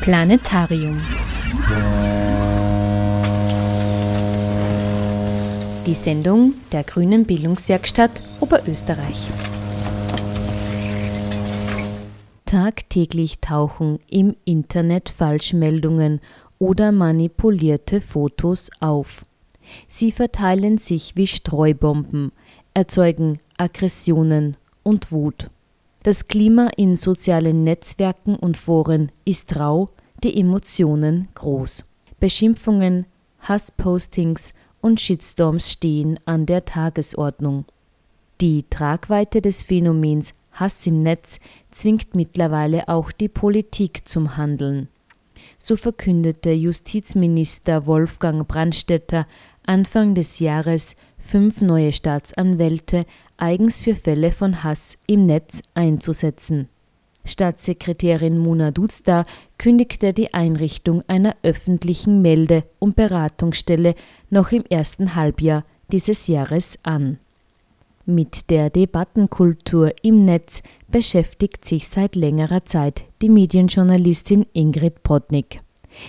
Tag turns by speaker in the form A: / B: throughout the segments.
A: Planetarium. Die Sendung der Grünen Bildungswerkstatt Oberösterreich. Tagtäglich tauchen im Internet Falschmeldungen oder manipulierte Fotos auf. Sie verteilen sich wie Streubomben, erzeugen Aggressionen und Wut. Das Klima in sozialen Netzwerken und Foren ist rau, die Emotionen groß. Beschimpfungen, Hasspostings und Shitstorms stehen an der Tagesordnung. Die Tragweite des Phänomens Hass im Netz zwingt mittlerweile auch die Politik zum Handeln. So verkündete Justizminister Wolfgang Brandstätter Anfang des Jahres fünf neue Staatsanwälte eigens für Fälle von Hass im Netz einzusetzen. Staatssekretärin Muna Duzda kündigte die Einrichtung einer öffentlichen Melde- und Beratungsstelle noch im ersten Halbjahr dieses Jahres an. Mit der Debattenkultur im Netz beschäftigt sich seit längerer Zeit die Medienjournalistin Ingrid Brodnik.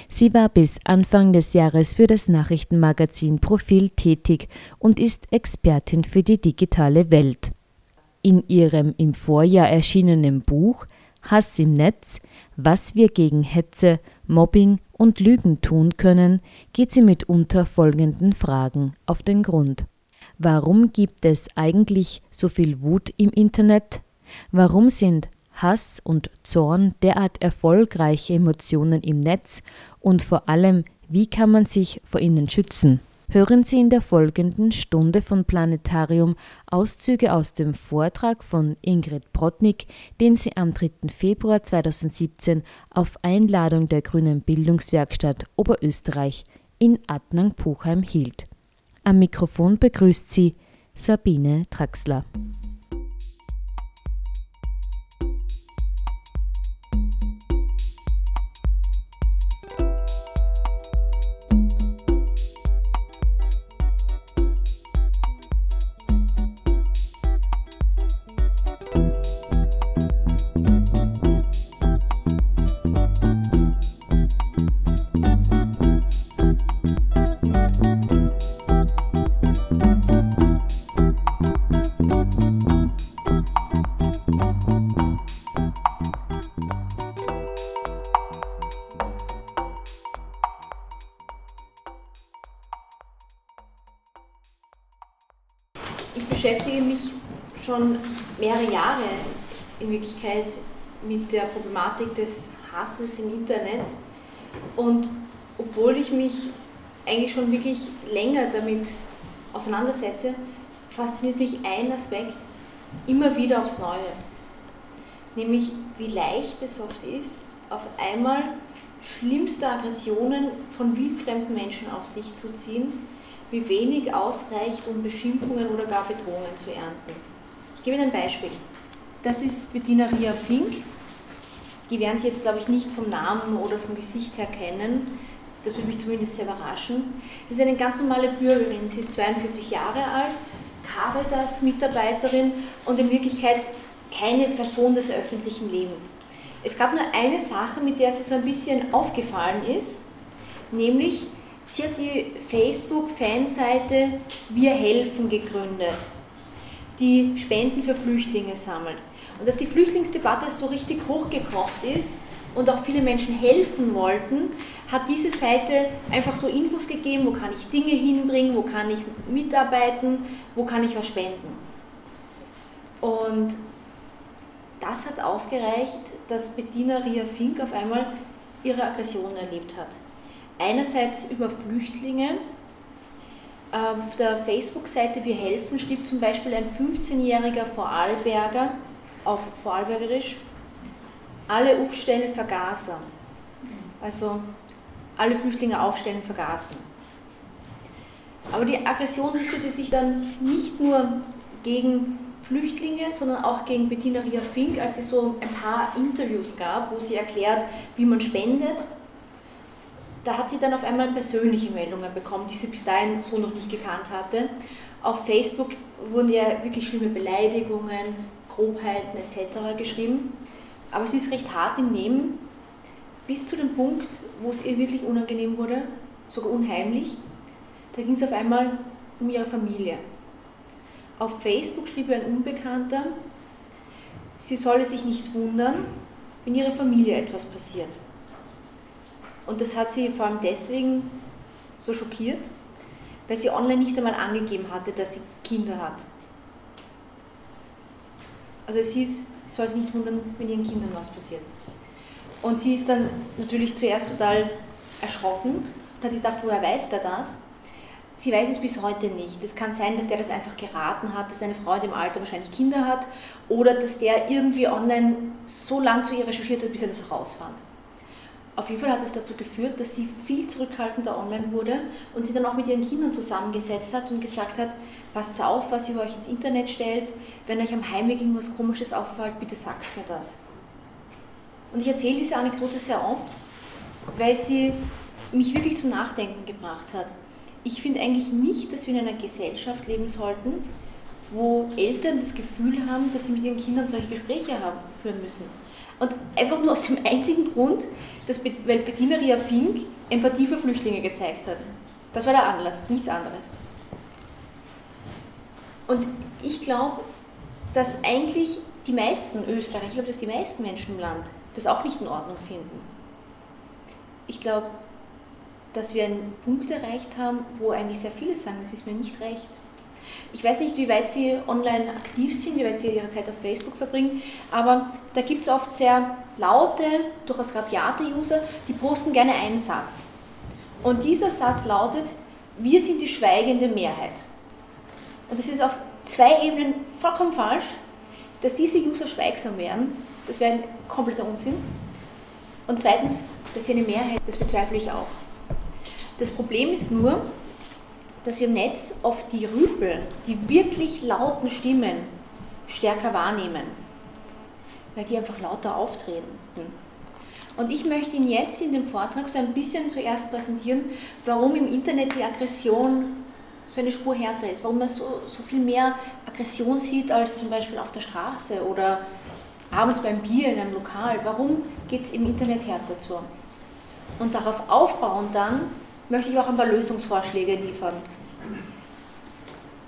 A: Sie war bis Anfang des Jahres für das Nachrichtenmagazin Profil tätig und ist Expertin für die digitale Welt. In ihrem im Vorjahr erschienenen Buch Hass im Netz, was wir gegen Hetze, Mobbing und Lügen tun können, geht sie mitunter folgenden Fragen auf den Grund. Warum gibt es eigentlich so viel Wut im Internet? Warum sind Hass und Zorn derart erfolgreiche Emotionen im Netz und vor allem, wie kann man sich vor ihnen schützen? Hören Sie in der folgenden Stunde von Planetarium Auszüge aus dem Vortrag von Ingrid Brodnik, den sie am 3. Februar 2017 auf Einladung der Grünen Bildungswerkstatt Oberösterreich in Adnang-Puchheim hielt. Am Mikrofon begrüßt sie Sabine Traxler.
B: Problematik des Hasses im Internet. Und obwohl ich mich eigentlich schon wirklich länger damit auseinandersetze, fasziniert mich ein Aspekt immer wieder aufs Neue. Nämlich wie leicht es oft ist, auf einmal schlimmste Aggressionen von wildfremden Menschen auf sich zu ziehen, wie wenig ausreicht, um Beschimpfungen oder gar Bedrohungen zu ernten. Ich gebe Ihnen ein Beispiel. Das ist Bettina Ria Fink. Die werden Sie jetzt, glaube ich, nicht vom Namen oder vom Gesicht her kennen. Das würde mich zumindest sehr überraschen. Das ist eine ganz normale Bürgerin. Sie ist 42 Jahre alt, Caritas-Mitarbeiterin und in Wirklichkeit keine Person des öffentlichen Lebens. Es gab nur eine Sache, mit der sie so ein bisschen aufgefallen ist, nämlich sie hat die Facebook-Fanseite Wir helfen gegründet, die Spenden für Flüchtlinge sammelt. Und dass die Flüchtlingsdebatte so richtig hochgekocht ist und auch viele Menschen helfen wollten, hat diese Seite einfach so Infos gegeben, wo kann ich Dinge hinbringen, wo kann ich mitarbeiten, wo kann ich was spenden. Und das hat ausgereicht, dass Bettina Ria Fink auf einmal ihre Aggression erlebt hat. Einerseits über Flüchtlinge. Auf der Facebook-Seite Wir helfen schrieb zum Beispiel ein 15-jähriger Vorarlberger, auf Vorarlbergerisch, alle aufstellen vergaßen. Also alle Flüchtlinge aufstellen vergaßen. Aber die Aggression richtete sich dann nicht nur gegen Flüchtlinge, sondern auch gegen Bettina Ria Fink, als es so ein paar Interviews gab, wo sie erklärt, wie man spendet. Da hat sie dann auf einmal persönliche Meldungen bekommen, die sie bis dahin so noch nicht gekannt hatte. Auf Facebook wurden ja wirklich schlimme Beleidigungen, Grobheiten etc. geschrieben. Aber sie ist recht hart im Nehmen. bis zu dem Punkt, wo es ihr wirklich unangenehm wurde, sogar unheimlich. Da ging es auf einmal um ihre Familie. Auf Facebook schrieb ihr ein Unbekannter, sie solle sich nicht wundern, wenn ihrer Familie etwas passiert. Und das hat sie vor allem deswegen so schockiert, weil sie online nicht einmal angegeben hatte, dass sie Kinder hat. Also es hieß, sie soll sich nicht wundern, wenn ihren Kindern was passiert. Und sie ist dann natürlich zuerst total erschrocken und hat sich woher weiß der das? Sie weiß es bis heute nicht. Es kann sein, dass der das einfach geraten hat, dass seine Frau in dem Alter wahrscheinlich Kinder hat oder dass der irgendwie online so lang zu ihr recherchiert hat, bis er das herausfand. Auf jeden Fall hat es dazu geführt, dass sie viel zurückhaltender online wurde und sie dann auch mit ihren Kindern zusammengesetzt hat und gesagt hat, passt auf, was ihr euch ins Internet stellt, wenn euch am Heimweg irgendwas Komisches auffällt, bitte sagt mir das. Und ich erzähle diese Anekdote sehr oft, weil sie mich wirklich zum Nachdenken gebracht hat. Ich finde eigentlich nicht, dass wir in einer Gesellschaft leben sollten, wo Eltern das Gefühl haben, dass sie mit ihren Kindern solche Gespräche haben, führen müssen. Und einfach nur aus dem einzigen Grund, dass, weil Bettina Ria Fink Empathie für Flüchtlinge gezeigt hat. Das war der Anlass, nichts anderes. Und ich glaube, dass eigentlich die meisten Österreicher, ich glaube, dass die meisten Menschen im Land das auch nicht in Ordnung finden. Ich glaube, dass wir einen Punkt erreicht haben, wo eigentlich sehr viele sagen, das ist mir nicht recht. Ich weiß nicht, wie weit Sie online aktiv sind, wie weit Sie Ihre Zeit auf Facebook verbringen, aber da gibt es oft sehr laute, durchaus rabiate User, die posten gerne einen Satz. Und dieser Satz lautet, wir sind die schweigende Mehrheit. Und das ist auf zwei Ebenen vollkommen falsch, dass diese User schweigsam wären, das wäre ein kompletter Unsinn. Und zweitens, dass sie eine Mehrheit, das bezweifle ich auch. Das Problem ist nur, dass wir im Netz oft die Rüpel, die wirklich lauten Stimmen stärker wahrnehmen, weil die einfach lauter auftreten. Und ich möchte Ihnen jetzt in dem Vortrag so ein bisschen zuerst präsentieren, warum im Internet die Aggression so eine Spur härter ist, warum man so, so viel mehr Aggression sieht als zum Beispiel auf der Straße oder abends beim Bier in einem Lokal. Warum geht es im Internet härter zu? Und darauf aufbauend dann möchte ich auch ein paar Lösungsvorschläge liefern.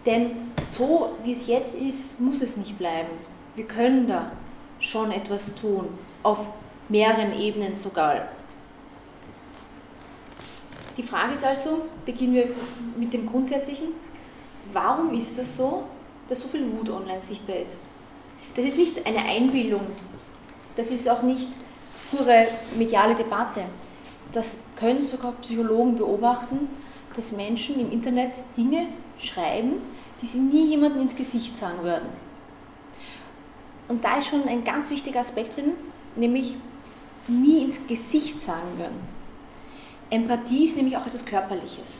B: Denn so wie es jetzt ist, muss es nicht bleiben. Wir können da schon etwas tun, auf mehreren Ebenen sogar. Die Frage ist also, beginnen wir mit dem Grundsätzlichen, warum ist das so, dass so viel Wut online sichtbar ist? Das ist nicht eine Einbildung, das ist auch nicht pure mediale Debatte. Das können sogar Psychologen beobachten, dass Menschen im Internet Dinge schreiben, die sie nie jemandem ins Gesicht sagen würden. Und da ist schon ein ganz wichtiger Aspekt drin, nämlich nie ins Gesicht sagen würden. Empathie ist nämlich auch etwas Körperliches.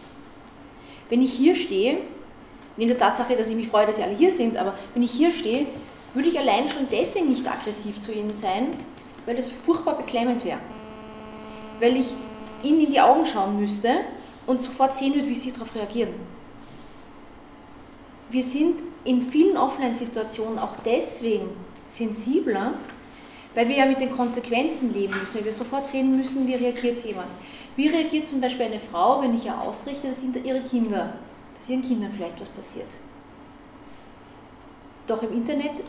B: Wenn ich hier stehe, neben der Tatsache, dass ich mich freue, dass Sie alle hier sind, aber wenn ich hier stehe, würde ich allein schon deswegen nicht aggressiv zu Ihnen sein, weil das furchtbar beklemmend wäre. Weil ich Ihnen in die Augen schauen müsste und sofort sehen würde, wie Sie darauf reagieren. Wir sind in vielen Offline-Situationen auch deswegen sensibler, weil wir ja mit den Konsequenzen leben müssen, weil wir sofort sehen müssen, wie reagiert jemand. Wie reagiert zum Beispiel eine Frau, wenn ich ihr ausrichte, dass ihre Kinder, dass ihren Kindern vielleicht was passiert. Doch im Internet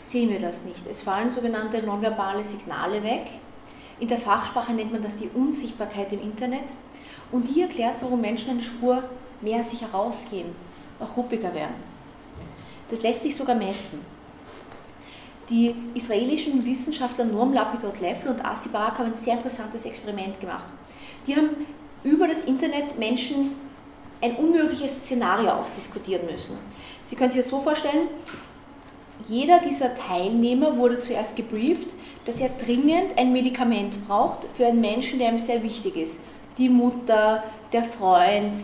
B: sehen wir das nicht. Es fallen sogenannte nonverbale Signale weg. In der Fachsprache nennt man das die Unsichtbarkeit im Internet. Und die erklärt, warum Menschen eine Spur mehr sich herausgehen, auch ruppiger werden. Das lässt sich sogar messen. Die israelischen Wissenschaftler Norm Lapidot-Leffel und Asi Barak haben ein sehr interessantes Experiment gemacht. Die haben über das Internet Menschen ein unmögliches Szenario ausdiskutieren müssen. Sie können sich das so vorstellen, jeder dieser Teilnehmer wurde zuerst gebrieft, dass er dringend ein Medikament braucht für einen Menschen, der ihm sehr wichtig ist. Die Mutter, der Freund,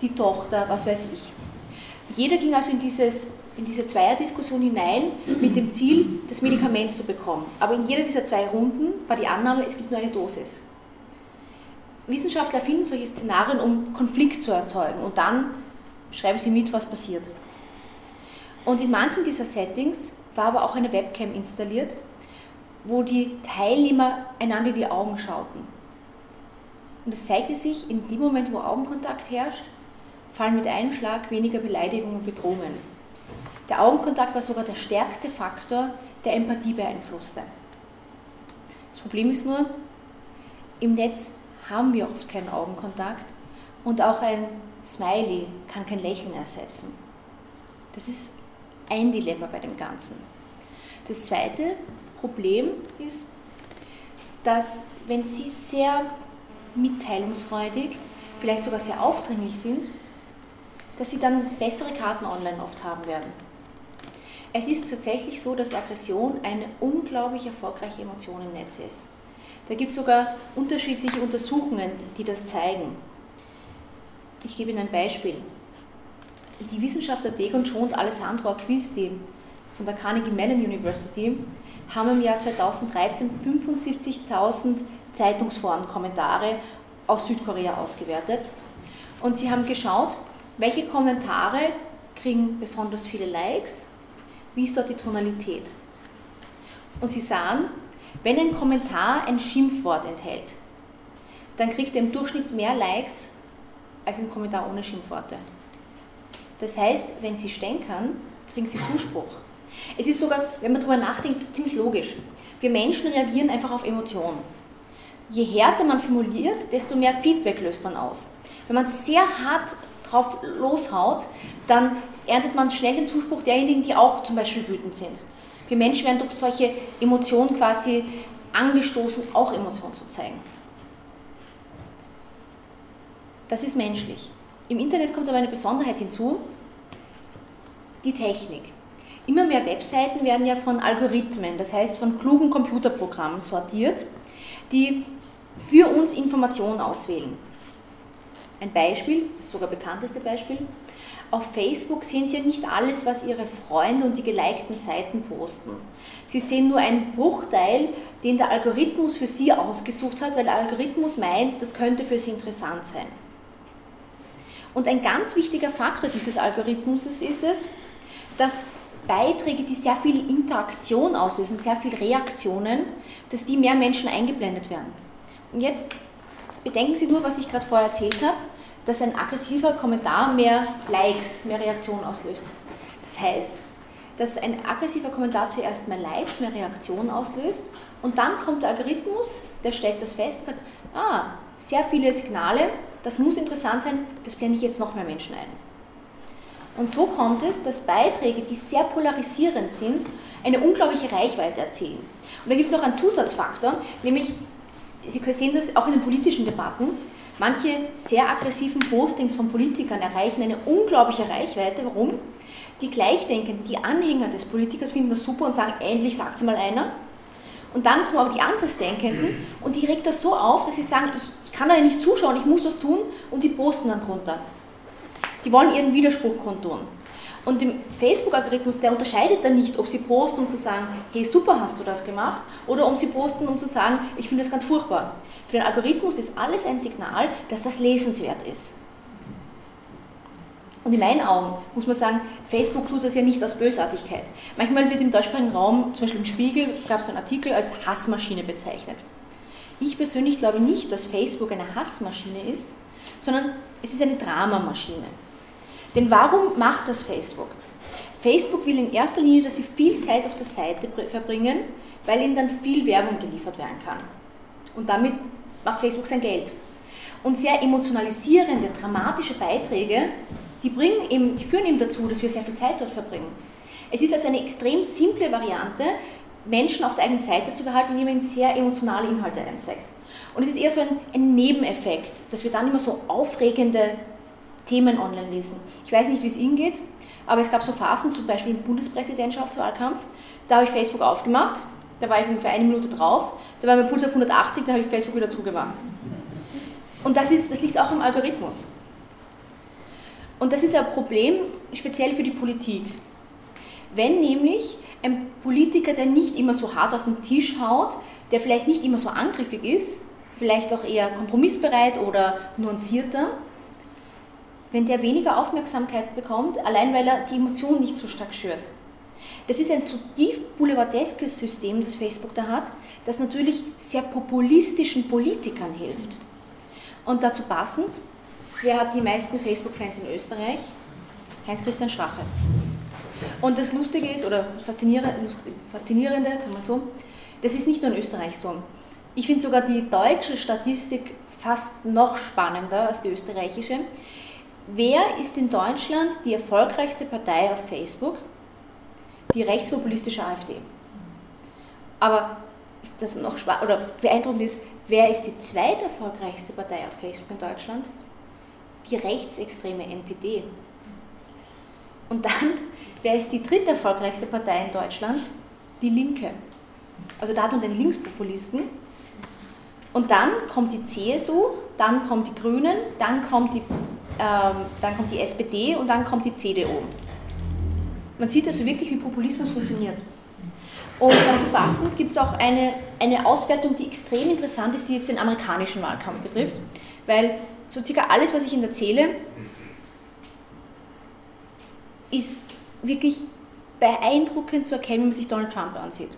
B: die Tochter, was weiß ich. Jeder ging also in, dieses, in diese Zweierdiskussion hinein mit dem Ziel, das Medikament zu bekommen. Aber in jeder dieser zwei Runden war die Annahme, es gibt nur eine Dosis. Wissenschaftler finden solche Szenarien, um Konflikt zu erzeugen und dann schreiben sie mit, was passiert. Und in manchen dieser Settings war aber auch eine Webcam installiert wo die Teilnehmer einander in die Augen schauten. Und es zeigte sich, in dem Moment, wo Augenkontakt herrscht, fallen mit einem Schlag weniger Beleidigungen und Bedrohungen. Der Augenkontakt war sogar der stärkste Faktor, der Empathie beeinflusste. Das Problem ist nur, im Netz haben wir oft keinen Augenkontakt und auch ein Smiley kann kein Lächeln ersetzen. Das ist ein Dilemma bei dem Ganzen. Das zweite Problem ist, dass wenn Sie sehr mitteilungsfreudig, vielleicht sogar sehr aufdringlich sind, dass Sie dann bessere Karten online oft haben werden. Es ist tatsächlich so, dass Aggression eine unglaublich erfolgreiche Emotion im Netz ist. Da gibt es sogar unterschiedliche Untersuchungen, die das zeigen. Ich gebe Ihnen ein Beispiel. Die Wissenschaftler Degon Schon und Alessandro Acquisti von der Carnegie Mellon University haben im Jahr 2013 75.000 Zeitungsforen-Kommentare aus Südkorea ausgewertet. Und sie haben geschaut, welche Kommentare kriegen besonders viele Likes, wie ist dort die Tonalität. Und sie sahen, wenn ein Kommentar ein Schimpfwort enthält, dann kriegt er im Durchschnitt mehr Likes als ein Kommentar ohne Schimpfworte. Das heißt, wenn Sie stänkern, kriegen Sie Zuspruch. Es ist sogar, wenn man darüber nachdenkt, ziemlich logisch. Wir Menschen reagieren einfach auf Emotionen. Je härter man formuliert, desto mehr Feedback löst man aus. Wenn man sehr hart drauf loshaut, dann erntet man schnell den Zuspruch derjenigen, die auch zum Beispiel wütend sind. Wir Menschen werden durch solche Emotionen quasi angestoßen, auch Emotionen zu zeigen. Das ist menschlich. Im Internet kommt aber eine Besonderheit hinzu, die Technik. Immer mehr Webseiten werden ja von Algorithmen, das heißt von klugen Computerprogrammen sortiert, die für uns Informationen auswählen. Ein Beispiel, das sogar bekannteste Beispiel, auf Facebook sehen Sie ja nicht alles, was Ihre Freunde und die gelikten Seiten posten. Sie sehen nur einen Bruchteil, den der Algorithmus für Sie ausgesucht hat, weil der Algorithmus meint, das könnte für Sie interessant sein. Und ein ganz wichtiger Faktor dieses Algorithmus ist es, dass Beiträge, die sehr viel Interaktion auslösen, sehr viel Reaktionen, dass die mehr Menschen eingeblendet werden. Und jetzt bedenken Sie nur, was ich gerade vorher erzählt habe dass ein aggressiver Kommentar mehr Likes, mehr Reaktionen auslöst. Das heißt, dass ein aggressiver Kommentar zuerst mehr Likes, mehr Reaktionen auslöst und dann kommt der Algorithmus, der stellt das fest sagt, ah, sehr viele Signale, das muss interessant sein, das blende ich jetzt noch mehr Menschen ein. Und so kommt es, dass Beiträge, die sehr polarisierend sind, eine unglaubliche Reichweite erzielen. Und da gibt es auch einen Zusatzfaktor, nämlich, Sie sehen das auch in den politischen Debatten, Manche sehr aggressiven Postings von Politikern erreichen eine unglaubliche Reichweite. Warum? Die Gleichdenkenden, die Anhänger des Politikers finden das super und sagen, endlich sagt es mal einer. Und dann kommen aber die Andersdenkenden und die regt das so auf, dass sie sagen, ich, ich kann da nicht zuschauen, ich muss was tun und die posten dann drunter. Die wollen ihren Widerspruch kundtun. Und im Facebook-Algorithmus, der unterscheidet dann nicht, ob sie posten, um zu sagen, hey, super, hast du das gemacht, oder ob sie posten, um zu sagen, ich finde das ganz furchtbar. Für den Algorithmus ist alles ein Signal, dass das lesenswert ist. Und in meinen Augen muss man sagen, Facebook tut das ja nicht aus Bösartigkeit. Manchmal wird im deutschsprachigen Raum, zum Beispiel im Spiegel, gab es so einen Artikel als Hassmaschine bezeichnet. Ich persönlich glaube nicht, dass Facebook eine Hassmaschine ist, sondern es ist eine Dramamaschine. Denn warum macht das Facebook? Facebook will in erster Linie, dass Sie viel Zeit auf der Seite verbringen, weil Ihnen dann viel Werbung geliefert werden kann. Und damit macht Facebook sein Geld. Und sehr emotionalisierende, dramatische Beiträge, die, bringen eben, die führen eben dazu, dass wir sehr viel Zeit dort verbringen. Es ist also eine extrem simple Variante, Menschen auf der eigenen Seite zu behalten, indem man ihnen sehr emotionale Inhalte einzeigt. Und es ist eher so ein, ein Nebeneffekt, dass wir dann immer so aufregende Themen online lesen. Ich weiß nicht, wie es Ihnen geht, aber es gab so Phasen, zum Beispiel im Bundespräsidentschaftswahlkampf, da habe ich Facebook aufgemacht, da war ich ungefähr eine Minute drauf, da war mein Puls auf 180, da habe ich Facebook wieder zugemacht. Und das, ist, das liegt auch am Algorithmus. Und das ist ein Problem speziell für die Politik. Wenn nämlich ein Politiker, der nicht immer so hart auf den Tisch haut, der vielleicht nicht immer so angriffig ist, vielleicht auch eher kompromissbereit oder nuancierter, wenn der weniger Aufmerksamkeit bekommt, allein weil er die Emotionen nicht so stark schürt. Das ist ein zutiefst boulevardeskes System, das Facebook da hat, das natürlich sehr populistischen Politikern hilft. Und dazu passend, wer hat die meisten Facebook-Fans in Österreich? Heinz-Christian Strache. Und das Lustige ist, oder Faszinierende, Faszinierende, sagen wir so, das ist nicht nur in Österreich so. Ich finde sogar die deutsche Statistik fast noch spannender als die österreichische. Wer ist in Deutschland die erfolgreichste Partei auf Facebook? Die rechtspopulistische AfD. Aber das noch oder beeindruckend ist, wer ist die zweiterfolgreichste Partei auf Facebook in Deutschland? Die rechtsextreme NPD. Und dann, wer ist die dritte erfolgreichste Partei in Deutschland? Die Linke. Also da hat man den Linkspopulisten. Und dann kommt die CSU, dann kommen die Grünen, dann kommt die, ähm, dann kommt die SPD und dann kommt die CDU. Man sieht also wirklich, wie Populismus funktioniert. Und dazu passend gibt es auch eine, eine Auswertung, die extrem interessant ist, die jetzt den amerikanischen Wahlkampf betrifft, weil so circa alles, was ich Ihnen erzähle, ist wirklich beeindruckend zu erkennen, wenn man sich Donald Trump ansieht.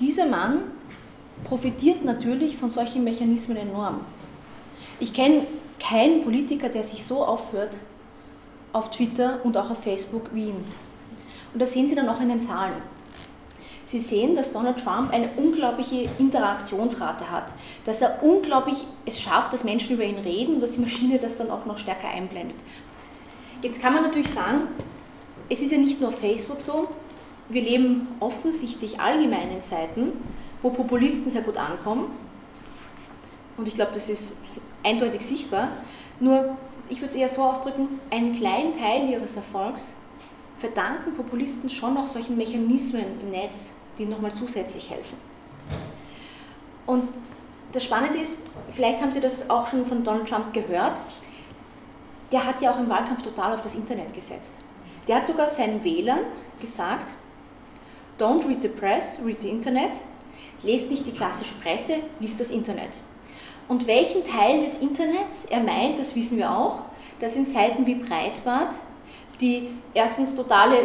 B: Dieser Mann profitiert natürlich von solchen Mechanismen enorm. Ich kenne keinen Politiker, der sich so aufhört auf Twitter und auch auf Facebook wie ihn. Und das sehen Sie dann auch in den Zahlen. Sie sehen, dass Donald Trump eine unglaubliche Interaktionsrate hat, dass er unglaublich es schafft, dass Menschen über ihn reden und dass die Maschine das dann auch noch stärker einblendet. Jetzt kann man natürlich sagen, es ist ja nicht nur auf Facebook so, wir leben offensichtlich allgemein in Zeiten, wo Populisten sehr gut ankommen. Und ich glaube, das ist eindeutig sichtbar. Nur, ich würde es eher so ausdrücken, einen kleinen Teil ihres Erfolgs verdanken Populisten schon noch solchen Mechanismen im Netz, die nochmal zusätzlich helfen. Und das Spannende ist, vielleicht haben Sie das auch schon von Donald Trump gehört, der hat ja auch im Wahlkampf total auf das Internet gesetzt. Der hat sogar seinen Wählern gesagt, don't read the press, read the Internet, lest nicht die klassische Presse, liest das Internet. Und welchen Teil des Internets er meint, das wissen wir auch. Das sind Seiten wie Breitbart, die erstens totale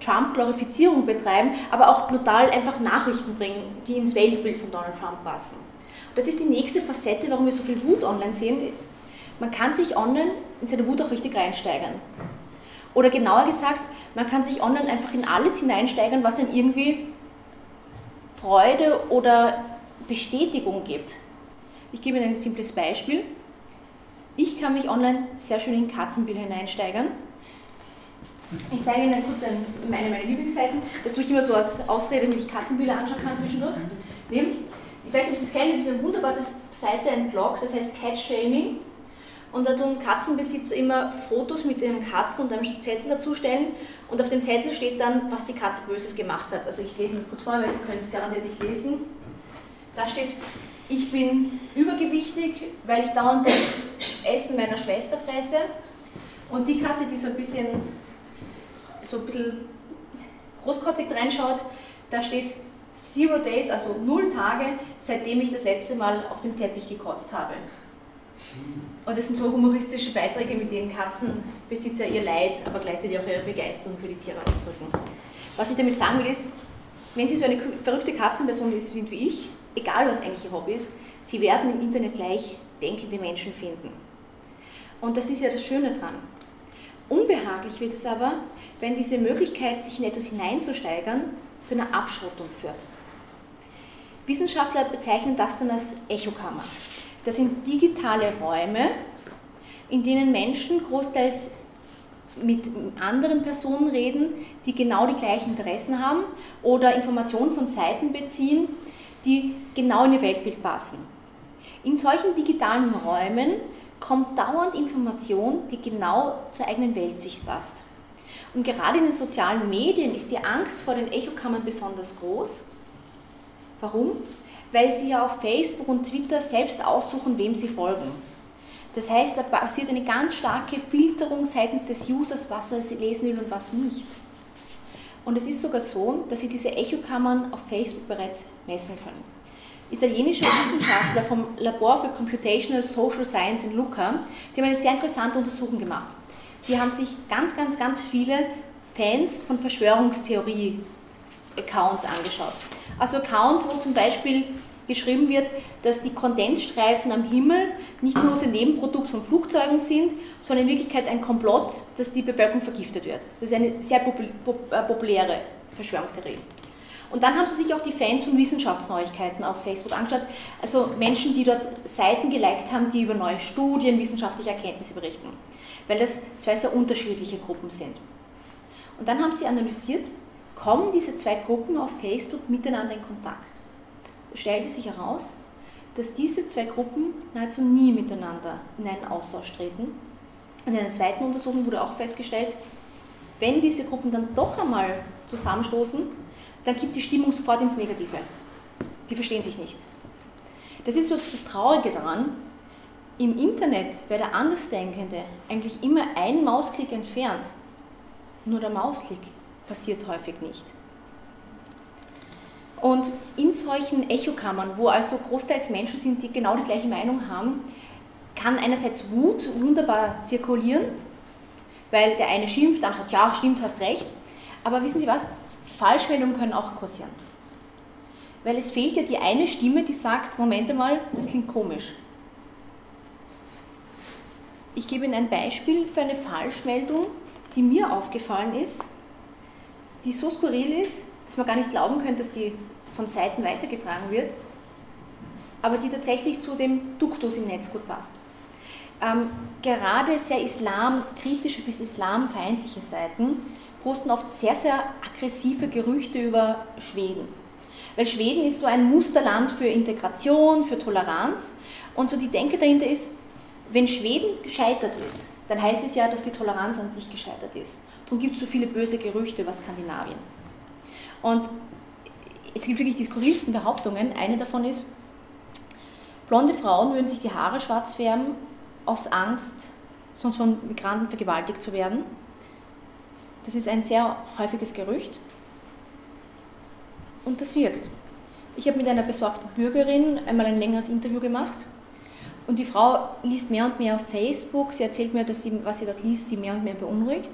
B: Trump-Glorifizierung betreiben, aber auch total einfach Nachrichten bringen, die ins Weltbild von Donald Trump passen. Das ist die nächste Facette, warum wir so viel Wut online sehen. Man kann sich online in seine Wut auch richtig reinsteigern. Oder genauer gesagt, man kann sich online einfach in alles hineinsteigern, was einen irgendwie Freude oder Bestätigung gibt. Ich gebe Ihnen ein simples Beispiel. Ich kann mich online sehr schön in Katzenbilder hineinsteigern. Ich zeige Ihnen kurz meine, meine Lieblingsseiten. Das tue ich immer so als Ausrede, damit ich Katzenbilder anschauen kann zwischendurch. Nämlich, ich weiß nicht, ob Sie es kennen, diese wunderbare Seite, ein Blog, das heißt Cat Shaming. Und da tun Katzenbesitzer immer Fotos mit den Katzen und einem Zettel dazustellen. Und auf dem Zettel steht dann, was die Katze Böses gemacht hat. Also ich lese das kurz vor, weil Sie können es garantiert nicht lesen. Da steht, ich bin übergewichtig, weil ich dauernd das Essen meiner Schwester fresse. Und die Katze, die so ein bisschen, so ein bisschen großkotzig reinschaut, da steht Zero Days, also null Tage, seitdem ich das letzte Mal auf dem Teppich gekotzt habe. Und das sind so humoristische Beiträge, mit denen Katzenbesitzer ihr Leid, aber gleichzeitig auch ihre Begeisterung für die Tiere ausdrücken. Was ich damit sagen will, ist, wenn Sie so eine verrückte Katzenperson sind wie ich, egal was eigentlich Ihr Hobby ist, Sie werden im Internet gleich denkende Menschen finden. Und das ist ja das Schöne dran. Unbehaglich wird es aber, wenn diese Möglichkeit, sich in etwas hineinzusteigern, zu einer Abschottung führt. Wissenschaftler bezeichnen das dann als Echokammer. Das sind digitale Räume, in denen Menschen großteils mit anderen Personen reden, die genau die gleichen Interessen haben oder Informationen von Seiten beziehen, die genau in ihr Weltbild passen. In solchen digitalen Räumen kommt dauernd Information, die genau zur eigenen Weltsicht passt. Und gerade in den sozialen Medien ist die Angst vor den Echokammern besonders groß. Warum? weil sie ja auf Facebook und Twitter selbst aussuchen, wem sie folgen. Das heißt, da passiert eine ganz starke Filterung seitens des Users, was er lesen will und was nicht. Und es ist sogar so, dass sie diese Echokammern auf Facebook bereits messen können. Italienische Wissenschaftler vom Labor für Computational Social Science in Lucca, die haben eine sehr interessante Untersuchung gemacht. Die haben sich ganz, ganz, ganz viele Fans von Verschwörungstheorie-Accounts angeschaut. Also Accounts, wo zum Beispiel geschrieben wird, dass die Kondensstreifen am Himmel nicht nur ein Nebenprodukt von Flugzeugen sind, sondern in Wirklichkeit ein Komplott, dass die Bevölkerung vergiftet wird. Das ist eine sehr äh, populäre Verschwörungstheorie. Und dann haben sie sich auch die Fans von Wissenschaftsneuigkeiten auf Facebook angeschaut, also Menschen, die dort Seiten geliked haben, die über neue Studien, wissenschaftliche Erkenntnisse berichten, weil das zwei sehr unterschiedliche Gruppen sind. Und dann haben sie analysiert, kommen diese zwei Gruppen auf Facebook miteinander in Kontakt. Stellte sich heraus, dass diese zwei Gruppen nahezu nie miteinander in einen Austausch treten. Und in einer zweiten Untersuchung wurde auch festgestellt, wenn diese Gruppen dann doch einmal zusammenstoßen, dann kippt die Stimmung sofort ins Negative. Die verstehen sich nicht. Das ist so das Traurige daran. Im Internet wäre der Andersdenkende eigentlich immer ein Mausklick entfernt. Nur der Mausklick passiert häufig nicht. Und in solchen Echokammern, wo also großteils Menschen sind, die genau die gleiche Meinung haben, kann einerseits Wut wunderbar zirkulieren, weil der eine schimpft, andere sagt, ja, stimmt, hast recht. Aber wissen Sie was? Falschmeldungen können auch kursieren. Weil es fehlt ja die eine Stimme, die sagt, Moment einmal, das klingt komisch. Ich gebe Ihnen ein Beispiel für eine Falschmeldung, die mir aufgefallen ist, die so skurril ist, dass man gar nicht glauben könnte, dass die von Seiten weitergetragen wird, aber die tatsächlich zu dem Duktus im Netz gut passt. Ähm, gerade sehr islamkritische bis islamfeindliche Seiten posten oft sehr, sehr aggressive Gerüchte über Schweden. Weil Schweden ist so ein Musterland für Integration, für Toleranz. Und so die Denke dahinter ist, wenn Schweden gescheitert ist, dann heißt es ja, dass die Toleranz an sich gescheitert ist. Darum gibt es so viele böse Gerüchte über Skandinavien. Und es gibt wirklich die skurrilsten Behauptungen. Eine davon ist, blonde Frauen würden sich die Haare schwarz färben aus Angst, sonst von Migranten vergewaltigt zu werden. Das ist ein sehr häufiges Gerücht. Und das wirkt. Ich habe mit einer besorgten Bürgerin einmal ein längeres Interview gemacht. Und die Frau liest mehr und mehr auf Facebook. Sie erzählt mir, dass sie, was sie dort liest, sie mehr und mehr beunruhigt.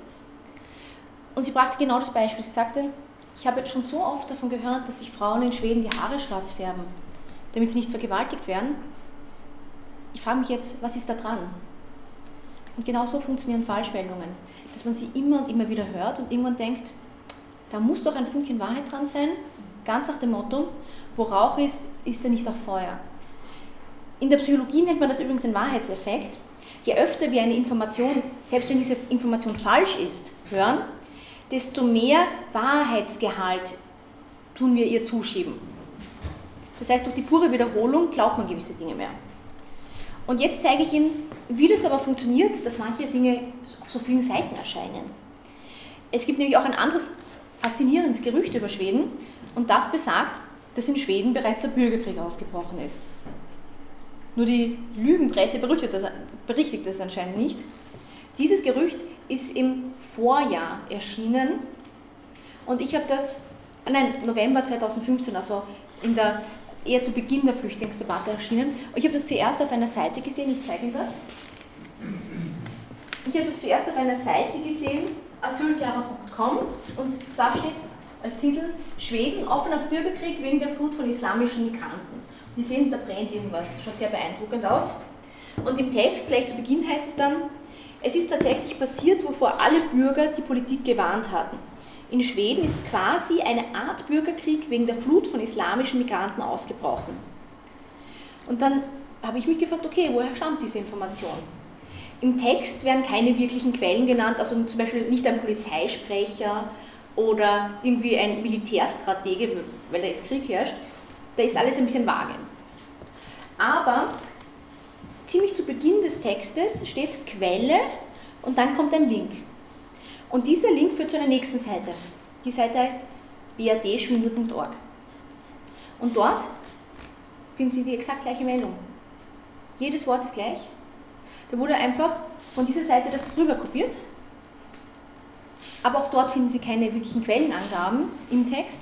B: Und sie brachte genau das Beispiel. Sie sagte, ich habe jetzt schon so oft davon gehört, dass sich Frauen in Schweden die Haare schwarz färben, damit sie nicht vergewaltigt werden. Ich frage mich jetzt, was ist da dran? Und genau so funktionieren Falschmeldungen, dass man sie immer und immer wieder hört und irgendwann denkt, da muss doch ein Fünkchen Wahrheit dran sein, ganz nach dem Motto, wo Rauch ist, ist ja nicht auch Feuer. In der Psychologie nennt man das übrigens den Wahrheitseffekt. Je öfter wir eine Information, selbst wenn diese Information falsch ist, hören, desto mehr Wahrheitsgehalt tun wir ihr zuschieben. Das heißt, durch die pure Wiederholung glaubt man gewisse Dinge mehr. Und jetzt zeige ich Ihnen, wie das aber funktioniert, dass manche Dinge auf so vielen Seiten erscheinen. Es gibt nämlich auch ein anderes faszinierendes Gerücht über Schweden und das besagt, dass in Schweden bereits der Bürgerkrieg ausgebrochen ist. Nur die Lügenpresse berichtet das, berichtigt das anscheinend nicht. Dieses Gerücht ist im Vorjahr erschienen und ich habe das, nein, November 2015, also in der, eher zu Beginn der Flüchtlingsdebatte erschienen. Ich habe das zuerst auf einer Seite gesehen, ich zeige Ihnen das. Ich habe das zuerst auf einer Seite gesehen, asylklara.com und da steht als Titel Schweden offener Bürgerkrieg wegen der Flut von islamischen Migranten. Die sehen, da brennt irgendwas, schaut sehr beeindruckend aus. Und im Text, gleich zu Beginn heißt es dann, es ist tatsächlich passiert, wovor alle Bürger die Politik gewarnt hatten. In Schweden ist quasi eine Art Bürgerkrieg wegen der Flut von islamischen Migranten ausgebrochen. Und dann habe ich mich gefragt, okay, woher stammt diese Information? Im Text werden keine wirklichen Quellen genannt, also zum Beispiel nicht ein Polizeisprecher oder irgendwie ein Militärstratege, weil da jetzt Krieg herrscht. Da ist alles ein bisschen vage. Aber ziemlich zu Beginn des Textes steht Quelle und dann kommt ein Link. Und dieser Link führt zu einer nächsten Seite. Die Seite heißt badschwindel.org. Und dort finden Sie die exakt gleiche Meldung. Jedes Wort ist gleich. Da wurde einfach von dieser Seite das drüber kopiert. Aber auch dort finden Sie keine wirklichen Quellenangaben im Text.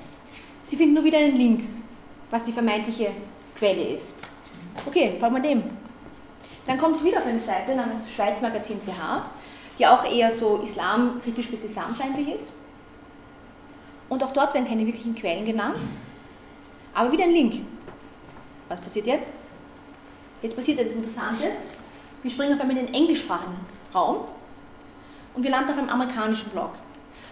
B: Sie finden nur wieder einen Link, was die vermeintliche Quelle ist. Okay, folgen wir dem. Dann kommt es wieder auf eine Seite namens Schweizmagazin CH, die auch eher so islamkritisch bis islamfeindlich ist. und auch dort werden keine wirklichen Quellen genannt, aber wieder ein Link. Was passiert jetzt? Jetzt passiert etwas Interessantes. Wir springen auf einmal in den englischsprachigen Raum und wir landen auf einem amerikanischen Blog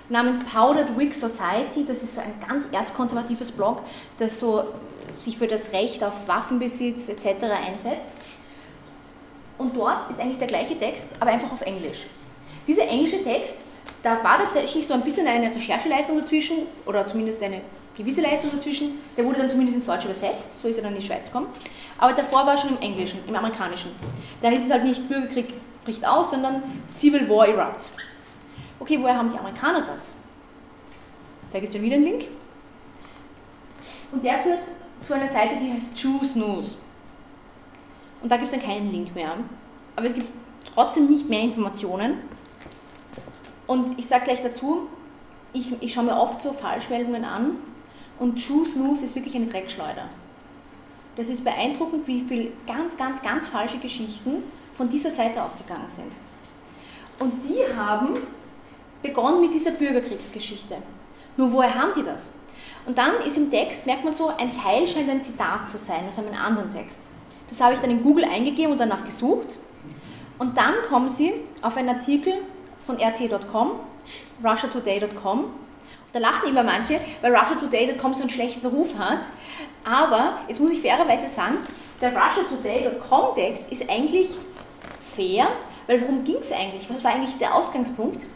B: namens Powdered Wig Society. Das ist so ein ganz erzkonservatives Blog, das so sich für das Recht auf Waffenbesitz etc. einsetzt. Und dort ist eigentlich der gleiche Text, aber einfach auf Englisch. Dieser englische Text, da war tatsächlich so ein bisschen eine Rechercheleistung dazwischen, oder zumindest eine gewisse Leistung dazwischen. Der wurde dann zumindest ins Deutsche übersetzt, so ist er dann in die Schweiz gekommen. Aber davor war er schon im Englischen, im Amerikanischen. Da hieß es halt nicht Bürgerkrieg bricht aus, sondern Civil War erupts. Okay, woher haben die Amerikaner das? Da gibt es ja wieder einen Link. Und der führt zu einer Seite, die heißt Choose News. Und da gibt es dann keinen Link mehr. Aber es gibt trotzdem nicht mehr Informationen. Und ich sage gleich dazu, ich, ich schaue mir oft so Falschmeldungen an und Choose News ist wirklich eine Dreckschleuder. Das ist beeindruckend, wie viele ganz, ganz, ganz falsche Geschichten von dieser Seite ausgegangen sind. Und die haben begonnen mit dieser Bürgerkriegsgeschichte. Nur woher haben die das? Und dann ist im Text, merkt man so, ein Teil scheint ein Zitat zu sein aus einem anderen Text. Das habe ich dann in Google eingegeben und danach gesucht. Und dann kommen sie auf einen Artikel von rt.com, russiatoday.com. Da lachen immer manche, weil russiatoday.com so einen schlechten Ruf hat. Aber jetzt muss ich fairerweise sagen, der russiatoday.com Text ist eigentlich fair, weil worum ging es eigentlich? Was war eigentlich der Ausgangspunkt?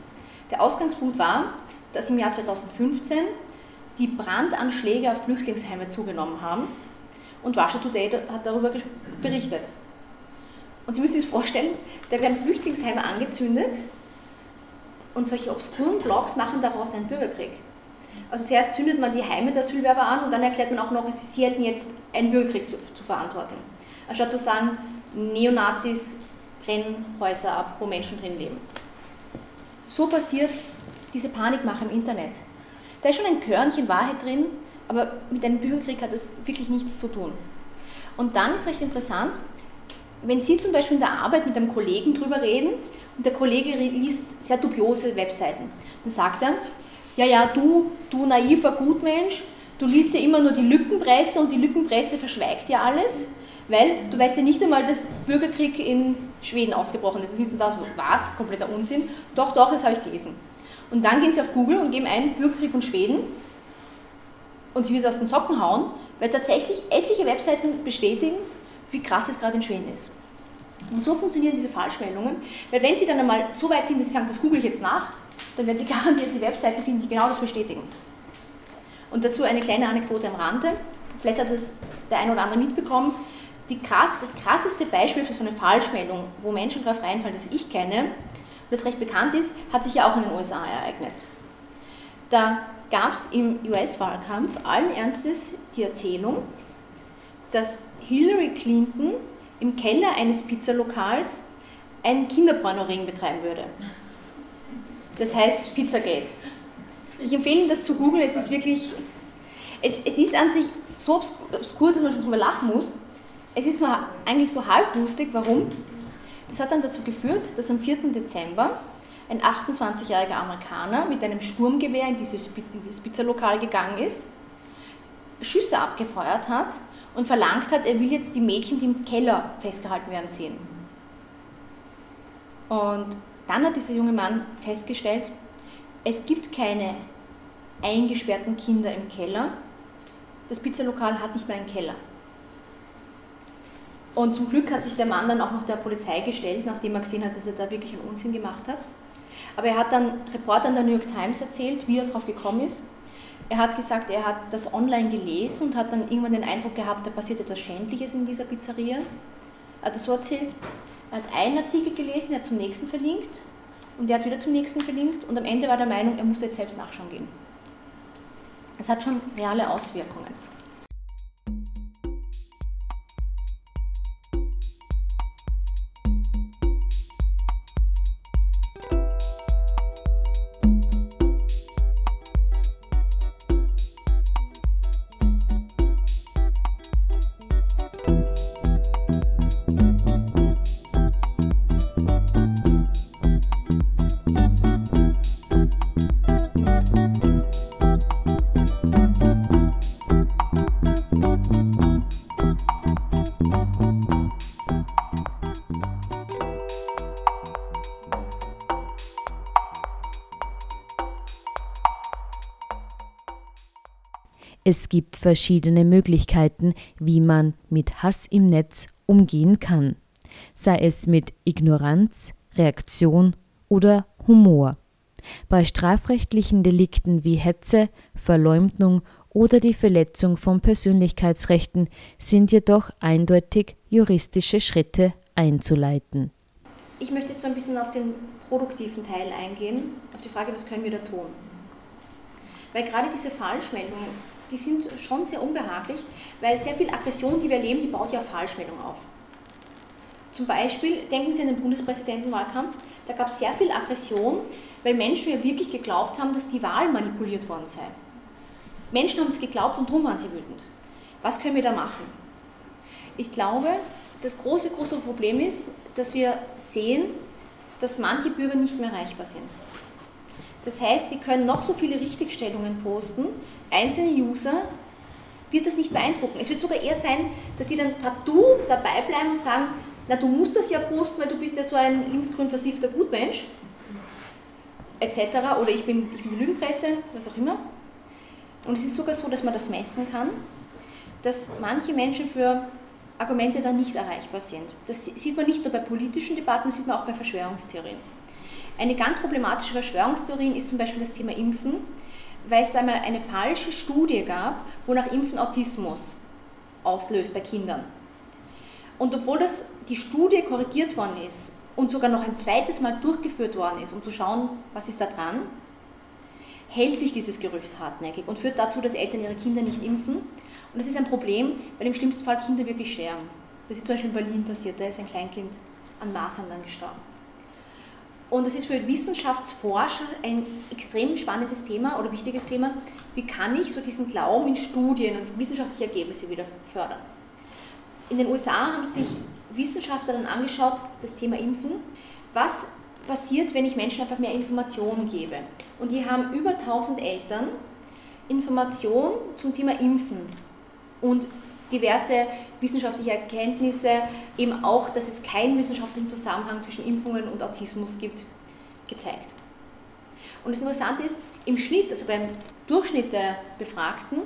B: Der Ausgangspunkt war, dass im Jahr 2015 die Brandanschläge auf Flüchtlingsheime zugenommen haben und Russia Today hat darüber berichtet. Und Sie müssen sich vorstellen, da werden Flüchtlingsheime angezündet und solche obskuren Blogs machen daraus einen Bürgerkrieg. Also zuerst zündet man die Heime der Asylwerber an und dann erklärt man auch noch, sie hätten jetzt einen Bürgerkrieg zu, zu verantworten. Anstatt zu sagen, Neonazis brennen Häuser ab, wo Menschen drin leben. So passiert diese Panikmache im Internet. Da ist schon ein Körnchen Wahrheit drin, aber mit einem Bürgerkrieg hat das wirklich nichts zu tun. Und dann ist recht interessant, wenn Sie zum Beispiel in der Arbeit mit einem Kollegen drüber reden und der Kollege liest sehr dubiose Webseiten, dann sagt er, ja, ja, du, du naiver Gutmensch, du liest ja immer nur die Lückenpresse und die Lückenpresse verschweigt ja alles, weil du weißt ja nicht einmal, dass Bürgerkrieg in Schweden ausgebrochen ist. Da sitzen da so, was? Kompletter Unsinn. Doch, doch, das habe ich gelesen. Und dann gehen sie auf Google und geben ein Bürgerkrieg und Schweden und sie wird es aus den Socken hauen, weil tatsächlich etliche Webseiten bestätigen, wie krass es gerade in Schweden ist. Und so funktionieren diese Falschmeldungen, weil wenn sie dann einmal so weit sind, dass sie sagen, das google ich jetzt nach, dann werden sie garantiert die Webseiten finden, die genau das bestätigen. Und dazu eine kleine Anekdote am Rande. Vielleicht hat das der ein oder andere mitbekommen krass, das krasseste Beispiel für so eine Falschmeldung, wo Menschen darauf reinfallen, das ich kenne, das recht bekannt ist, hat sich ja auch in den USA ereignet. Da gab es im US-Wahlkampf allen Ernstes die Erzählung, dass Hillary Clinton im Keller eines Pizzalokals einen Kinderpornoring betreiben würde. Das heißt Pizzagate. Ich empfehle Ihnen, das zu googeln. Es ist wirklich, es, es ist an sich so obskur, dass man schon drüber lachen muss. Es ist nur eigentlich so halblustig, warum? Das hat dann dazu geführt, dass am 4. Dezember ein 28-jähriger Amerikaner mit einem Sturmgewehr in dieses, in dieses Pizzalokal gegangen ist, Schüsse abgefeuert hat und verlangt hat, er will jetzt die Mädchen, die im Keller festgehalten werden, sehen. Und dann hat dieser junge Mann festgestellt, es gibt keine eingesperrten Kinder im Keller. Das Pizzalokal hat nicht mehr einen Keller. Und zum Glück hat sich der Mann dann auch noch der Polizei gestellt, nachdem er gesehen hat, dass er da wirklich einen Unsinn gemacht hat. Aber er hat dann Reportern der New York Times erzählt, wie er darauf gekommen ist. Er hat gesagt, er hat das online gelesen und hat dann irgendwann den Eindruck gehabt, da passiert etwas Schändliches in dieser Pizzeria. Er hat das so erzählt. Er hat einen Artikel gelesen, er hat zum nächsten verlinkt und er hat wieder zum nächsten verlinkt und am Ende war der Meinung, er musste jetzt selbst nachschauen gehen. Es hat schon reale Auswirkungen.
A: Es gibt verschiedene Möglichkeiten, wie man mit Hass im Netz umgehen kann, sei es mit Ignoranz, Reaktion oder Humor. Bei strafrechtlichen Delikten wie Hetze, Verleumdung oder die Verletzung von Persönlichkeitsrechten sind jedoch eindeutig juristische Schritte einzuleiten.
B: Ich möchte jetzt so ein bisschen auf den produktiven Teil eingehen, auf die Frage, was können wir da tun. Weil gerade diese Falschmeldungen, die sind schon sehr unbehaglich, weil sehr viel Aggression, die wir erleben, die baut ja Falschmeldung auf. Zum Beispiel, denken Sie an den Bundespräsidentenwahlkampf, da gab es sehr viel Aggression, weil Menschen ja wirklich geglaubt haben, dass die Wahl manipuliert worden sei. Menschen haben es geglaubt und darum waren sie wütend. Was können wir da machen? Ich glaube, das große, große Problem ist, dass wir sehen, dass manche Bürger nicht mehr erreichbar sind. Das heißt, sie können noch so viele Richtigstellungen posten, einzelne User wird das nicht beeindrucken. Es wird sogar eher sein, dass sie dann partout dabei bleiben und sagen, na du musst das ja posten, weil du bist ja so ein linksgrün versiffter Gutmensch, etc. Oder ich bin, ich bin die Lügenpresse, was auch immer. Und es ist sogar so, dass man das messen kann, dass manche Menschen für Argumente dann nicht erreichbar sind. Das sieht man nicht nur bei politischen Debatten, das sieht man auch bei Verschwörungstheorien. Eine ganz problematische Verschwörungstheorie ist zum Beispiel das Thema Impfen, weil es einmal eine falsche Studie gab, wonach Impfen Autismus auslöst bei Kindern. Und obwohl das, die Studie korrigiert worden ist und sogar noch ein zweites Mal durchgeführt worden ist, um zu schauen, was ist da dran, hält sich dieses Gerücht hartnäckig und führt dazu, dass Eltern ihre Kinder nicht impfen. Und das ist ein Problem, weil im schlimmsten Fall Kinder wirklich sterben. Das ist zum Beispiel in Berlin passiert, da ist ein Kleinkind an Masern dann gestorben. Und das ist für Wissenschaftsforscher ein extrem spannendes Thema oder wichtiges Thema. Wie kann ich so diesen Glauben in Studien und wissenschaftliche Ergebnisse wieder fördern? In den USA haben sich Wissenschaftler dann angeschaut, das Thema Impfen. Was passiert, wenn ich Menschen einfach mehr Informationen gebe? Und die haben über 1000 Eltern Informationen zum Thema Impfen und diverse wissenschaftliche Erkenntnisse, eben auch, dass es keinen wissenschaftlichen Zusammenhang zwischen Impfungen und Autismus gibt, gezeigt. Und das Interessante ist, im Schnitt, also beim Durchschnitt der Befragten,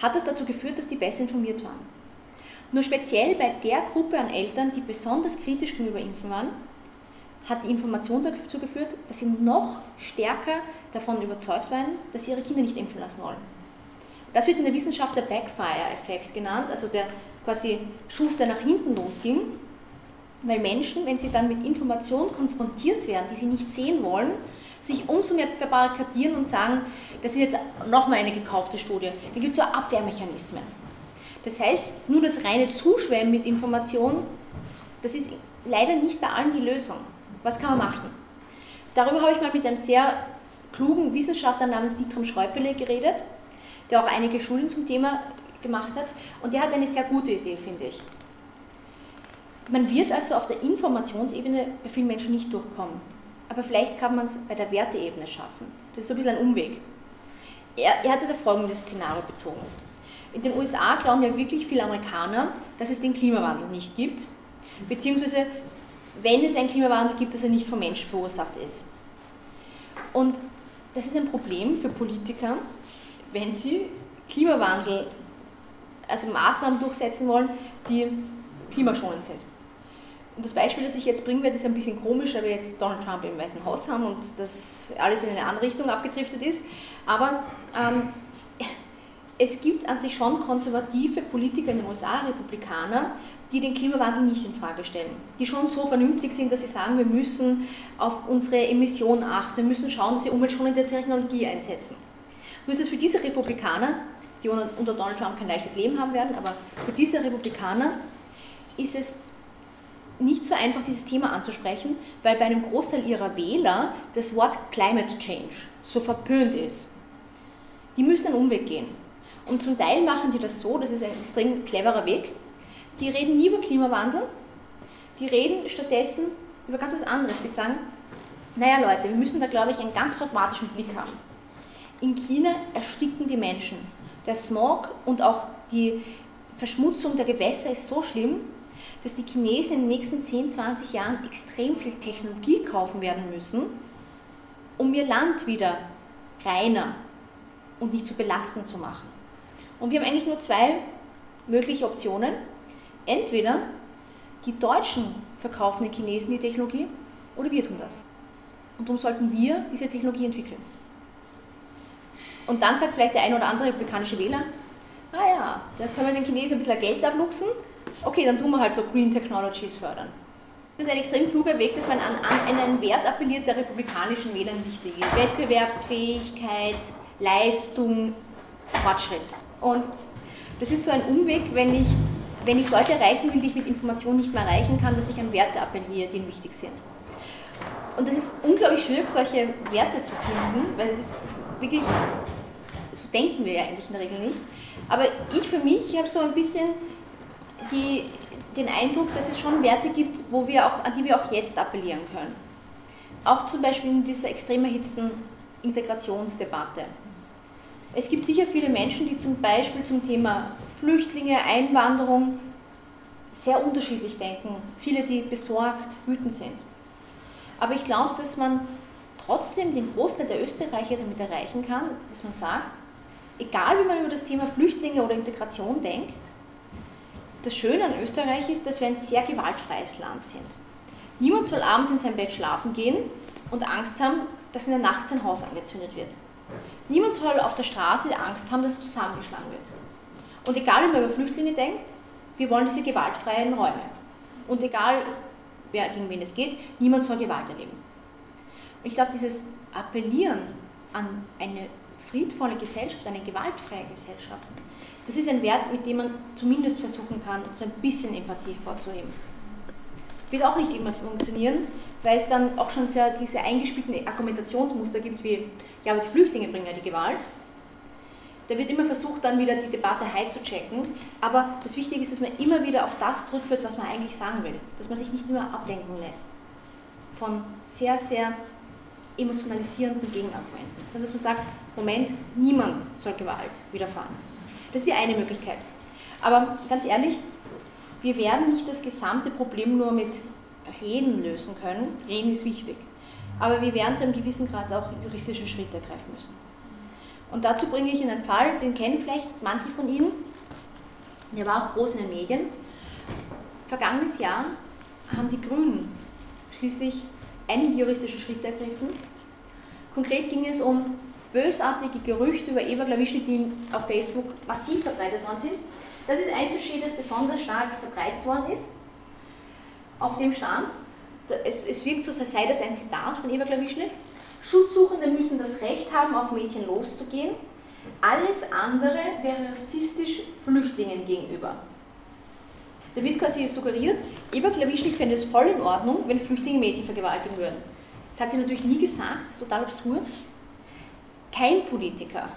B: hat das dazu geführt, dass die besser informiert waren. Nur speziell bei der Gruppe an Eltern, die besonders kritisch gegenüber Impfen waren, hat die Information dazu geführt, dass sie noch stärker davon überzeugt waren, dass sie ihre Kinder nicht impfen lassen wollen. Das wird in der Wissenschaft der Backfire-Effekt genannt, also der quasi Schuss, der nach hinten losging, weil Menschen, wenn sie dann mit Informationen konfrontiert werden, die sie nicht sehen wollen, sich umso mehr verbarrikadieren und sagen, das ist jetzt nochmal eine gekaufte Studie. Da gibt es so Abwehrmechanismen. Das heißt, nur das reine Zuschwemmen mit Informationen, das ist leider nicht bei allen die Lösung. Was kann man machen? Darüber habe ich mal mit einem sehr klugen Wissenschaftler namens Dietram Schreufele geredet, der auch einige Studien zum Thema gemacht hat. Und der hat eine sehr gute Idee, finde ich. Man wird also auf der Informationsebene bei vielen Menschen nicht durchkommen. Aber vielleicht kann man es bei der Werteebene schaffen. Das ist so ein bisschen ein Umweg. Er, er hat das auf folgendes Szenario bezogen. In den USA glauben ja wirklich viele Amerikaner, dass es den Klimawandel nicht gibt, beziehungsweise wenn es einen Klimawandel gibt, dass er nicht vom Menschen verursacht ist. Und das ist ein Problem für Politiker, wenn sie Klimawandel, also Maßnahmen durchsetzen wollen, die klimaschonend sind. Und das Beispiel, das ich jetzt bringen werde, ist ein bisschen komisch, weil wir jetzt Donald Trump im Weißen Haus haben und das alles in eine andere Richtung abgedriftet ist. Aber ähm, es gibt an sich schon konservative Politiker in den USA, Republikaner, die den Klimawandel nicht in Frage stellen, die schon so vernünftig sind, dass sie sagen, wir müssen auf unsere Emissionen achten, wir müssen schauen, dass wir umweltschonende Technologie einsetzen. Nur ist es für diese Republikaner, die unter Donald Trump kein leichtes Leben haben werden, aber für diese Republikaner ist es nicht so einfach, dieses Thema anzusprechen, weil bei einem Großteil ihrer Wähler das Wort Climate Change so verpönt ist. Die müssen einen Umweg gehen. Und zum Teil machen die das so, das ist ein extrem cleverer Weg, die reden nie über Klimawandel, die reden stattdessen über ganz was anderes. Die sagen, naja Leute, wir müssen da, glaube ich, einen ganz pragmatischen Blick haben. In China ersticken die Menschen. Der Smog und auch die Verschmutzung der Gewässer ist so schlimm, dass die Chinesen in den nächsten 10, 20 Jahren extrem viel Technologie kaufen werden müssen, um ihr Land wieder reiner und nicht zu belastend zu machen. Und wir haben eigentlich nur zwei mögliche Optionen. Entweder die Deutschen verkaufen den Chinesen die Technologie oder wir tun das. Und darum sollten wir diese Technologie entwickeln. Und dann sagt vielleicht der ein oder andere republikanische Wähler, ah ja, da können wir den Chinesen ein bisschen Geld abluchsen, okay, dann tun wir halt so Green Technologies fördern. Das ist ein extrem kluger Weg, dass man an, an einen Wert appelliert, der republikanischen Wählern wichtig ist. Wettbewerbsfähigkeit, Leistung, Fortschritt. Und das ist so ein Umweg, wenn ich, wenn ich Leute erreichen will, die ich mit Information nicht mehr erreichen kann, dass ich an Werte appelliere, die ihnen wichtig sind. Und es ist unglaublich schwierig, solche Werte zu finden, weil es ist wirklich, denken wir ja eigentlich in der Regel nicht. Aber ich für mich habe so ein bisschen die, den Eindruck, dass es schon Werte gibt, wo wir auch, an die wir auch jetzt appellieren können. Auch zum Beispiel in dieser extrem erhitzten Integrationsdebatte. Es gibt sicher viele Menschen, die zum Beispiel zum Thema Flüchtlinge, Einwanderung sehr unterschiedlich denken. Viele, die besorgt, wütend sind. Aber ich glaube, dass man trotzdem den Großteil der Österreicher damit erreichen kann, dass man sagt, egal wie man über das Thema Flüchtlinge oder Integration denkt, das Schöne an Österreich ist, dass wir ein sehr gewaltfreies Land sind. Niemand soll abends in sein Bett schlafen gehen und Angst haben, dass in der Nacht sein Haus angezündet wird. Niemand soll auf der Straße Angst haben, dass er zusammengeschlagen wird. Und egal, wie man über Flüchtlinge denkt, wir wollen diese gewaltfreien Räume. Und egal, wer gegen wen es geht, niemand soll Gewalt erleben. Und ich glaube, dieses Appellieren an eine friedvolle Gesellschaft, eine gewaltfreie Gesellschaft, das ist ein Wert, mit dem man zumindest versuchen kann, so ein bisschen Empathie hervorzuheben. Wird auch nicht immer funktionieren, weil es dann auch schon sehr diese eingespielten Argumentationsmuster gibt, wie, ja, aber die Flüchtlinge bringen ja die Gewalt. Da wird immer versucht, dann wieder die Debatte high zu checken. Aber das Wichtige ist, dass man immer wieder auf das zurückführt, was man eigentlich sagen will. Dass man sich nicht immer ablenken lässt von sehr, sehr emotionalisierenden Gegenargumenten, sondern dass man sagt, Moment, niemand soll Gewalt widerfahren. Das ist die eine Möglichkeit. Aber ganz ehrlich, wir werden nicht das gesamte Problem nur mit Reden lösen können. Reden ist wichtig. Aber wir werden zu einem gewissen Grad auch juristische Schritte ergreifen müssen. Und dazu bringe ich Ihnen einen Fall, den kennen vielleicht manche von Ihnen. Der war auch groß in den Medien. Vergangenes Jahr haben die Grünen schließlich einige juristische Schritte ergriffen. Konkret ging es um bösartige Gerüchte über Eva Klawischnik, die auf Facebook massiv verbreitet worden sind. Das ist ein Sujet, das besonders stark verbreitet worden ist auf dem Stand, es, es wirkt so, als sei das ein Zitat von Eva Klawischnik, Schutzsuchende müssen das Recht haben, auf Mädchen loszugehen. Alles andere wäre rassistisch Flüchtlingen gegenüber. Da wird quasi suggeriert, Eva Klawischnik fände es voll in Ordnung, wenn Flüchtlinge Mädchen vergewaltigen würden. Das hat sie natürlich nie gesagt, das ist total absurd. Kein Politiker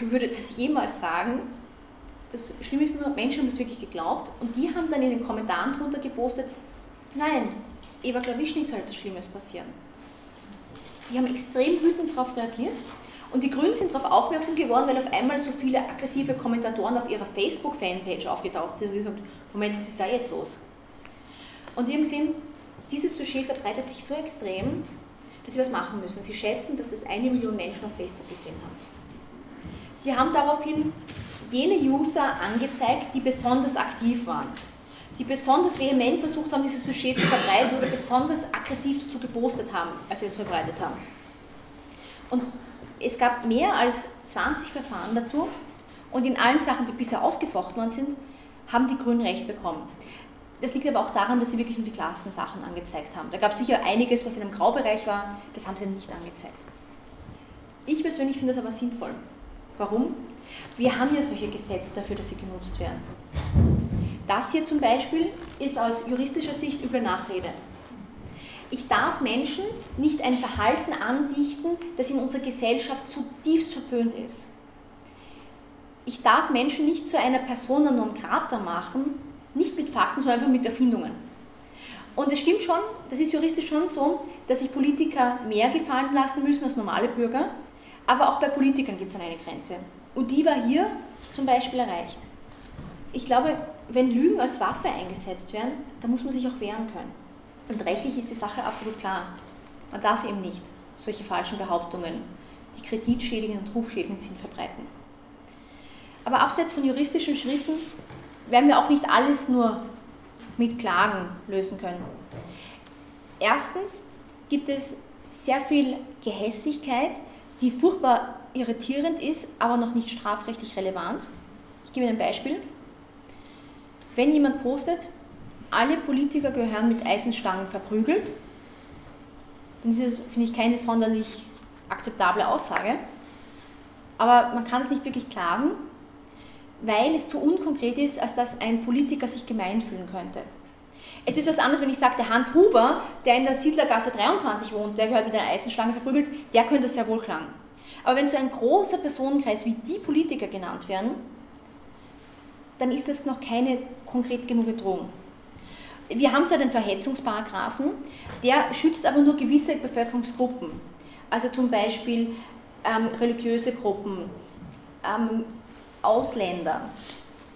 B: würde das jemals sagen. Das Schlimme ist nur, Menschen haben das wirklich geglaubt und die haben dann in den Kommentaren drunter gepostet, Nein, Eva Klawischnik soll etwas Schlimmes passieren. Die haben extrem wütend darauf reagiert und die Grünen sind darauf aufmerksam geworden, weil auf einmal so viele aggressive Kommentatoren auf ihrer Facebook-Fanpage aufgetaucht sind und gesagt, Moment, was ist da jetzt los? Und die haben gesehen, dieses Sujet verbreitet sich so extrem, dass sie was machen müssen. Sie schätzen, dass es eine Million Menschen auf Facebook gesehen haben. Sie haben daraufhin jene User angezeigt, die besonders aktiv waren die besonders vehement versucht haben, dieses Sujet zu verbreiten oder besonders aggressiv dazu gepostet haben, als sie es verbreitet haben. Und es gab mehr als 20 Verfahren dazu und in allen Sachen, die bisher ausgefochten worden sind, haben die Grünen Recht bekommen. Das liegt aber auch daran, dass sie wirklich nur die klarsten Sachen angezeigt haben. Da gab es sicher einiges, was in einem Graubereich war, das haben sie nicht angezeigt. Ich persönlich finde das aber sinnvoll. Warum? Wir haben ja solche Gesetze dafür, dass sie genutzt werden. Das hier zum Beispiel ist aus juristischer Sicht üble Nachrede. Ich darf Menschen nicht ein Verhalten andichten, das in unserer Gesellschaft zutiefst verpönt ist. Ich darf Menschen nicht zu einer Persona non grata machen, nicht mit Fakten, sondern einfach mit Erfindungen. Und es stimmt schon, das ist juristisch schon so, dass sich Politiker mehr gefallen lassen müssen als normale Bürger, aber auch bei Politikern gibt es eine Grenze. Und die war hier zum Beispiel erreicht. Ich glaube, wenn Lügen als Waffe eingesetzt werden, dann muss man sich auch wehren können. Und rechtlich ist die Sache absolut klar. Man darf eben nicht solche falschen Behauptungen, die kreditschädigend und rufschädigend sind, verbreiten. Aber abseits von juristischen Schritten werden wir auch nicht alles nur mit Klagen lösen können. Erstens gibt es sehr viel Gehässigkeit, die furchtbar irritierend ist, aber noch nicht strafrechtlich relevant. Ich gebe Ihnen ein Beispiel. Wenn jemand postet, alle Politiker gehören mit Eisenstangen verprügelt, dann ist das, finde ich, keine sonderlich akzeptable Aussage. Aber man kann es nicht wirklich klagen, weil es zu unkonkret ist, als dass ein Politiker sich gemein fühlen könnte. Es ist was anderes, wenn ich sage, der Hans Huber, der in der Siedlergasse 23 wohnt, der gehört mit einer Eisenstange verprügelt, der könnte sehr wohl klagen. Aber wenn so ein großer Personenkreis wie die Politiker genannt werden, dann ist das noch keine konkret genug Drohung. Wir haben zwar den Verhetzungsparagraphen, der schützt aber nur gewisse Bevölkerungsgruppen. Also zum Beispiel ähm, religiöse Gruppen, ähm, Ausländer,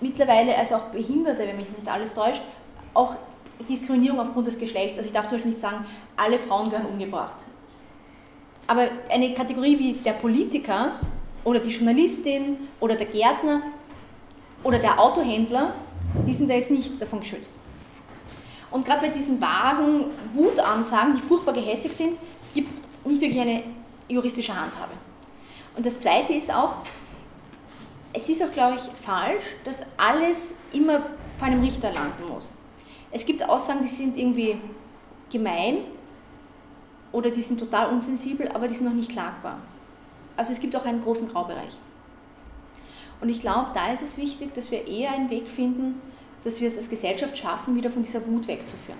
B: mittlerweile also auch Behinderte, wenn mich nicht alles täuscht, auch Diskriminierung aufgrund des Geschlechts. Also ich darf zum Beispiel nicht sagen, alle Frauen gehören umgebracht. Aber eine Kategorie wie der Politiker oder die Journalistin oder der Gärtner oder der Autohändler, die sind da jetzt nicht davon geschützt. Und gerade bei diesen vagen Wutansagen, die furchtbar gehässig sind, gibt es nicht wirklich eine juristische Handhabe. Und das Zweite ist auch, es ist auch, glaube ich, falsch, dass alles immer vor einem Richter landen muss. Es gibt Aussagen, die sind irgendwie gemein oder die sind total unsensibel, aber die sind noch nicht klagbar. Also es gibt auch einen großen Graubereich. Und ich glaube, da ist es wichtig, dass wir eher einen Weg finden, dass wir es als Gesellschaft schaffen, wieder von dieser Wut wegzuführen.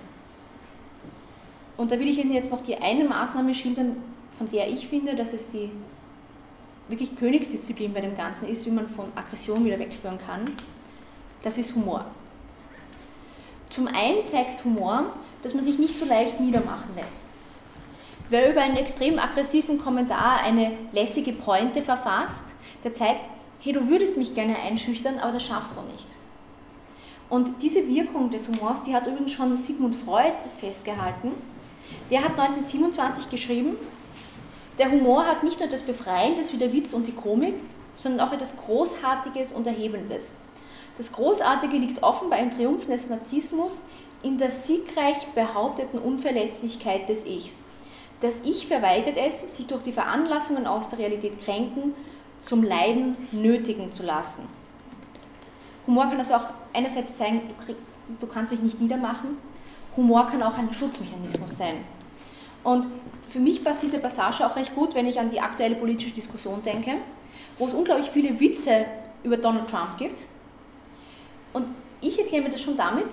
B: Und da will ich Ihnen jetzt noch die eine Maßnahme schildern, von der ich finde, dass es die wirklich Königsdisziplin bei dem Ganzen ist, wie man von Aggression wieder wegführen kann. Das ist Humor. Zum einen zeigt Humor, dass man sich nicht so leicht niedermachen lässt. Wer über einen extrem aggressiven Kommentar eine lässige Pointe verfasst, der zeigt, hey, du würdest mich gerne einschüchtern, aber das schaffst du nicht. Und diese Wirkung des Humors, die hat übrigens schon Sigmund Freud festgehalten. Der hat 1927 geschrieben, der Humor hat nicht nur das Befreiendes wie der Witz und die Komik, sondern auch etwas Großartiges und Erhebendes. Das Großartige liegt offenbar im Triumph des Narzissmus in der siegreich behaupteten Unverletzlichkeit des Ichs. Das Ich verweigert es, sich durch die Veranlassungen aus der Realität kränken, zum Leiden nötigen zu lassen. Humor kann also auch einerseits zeigen, du kannst mich nicht niedermachen. Humor kann auch ein Schutzmechanismus sein. Und für mich passt diese Passage auch recht gut, wenn ich an die aktuelle politische Diskussion denke, wo es unglaublich viele Witze über Donald Trump gibt. Und ich erkläre mir das schon damit,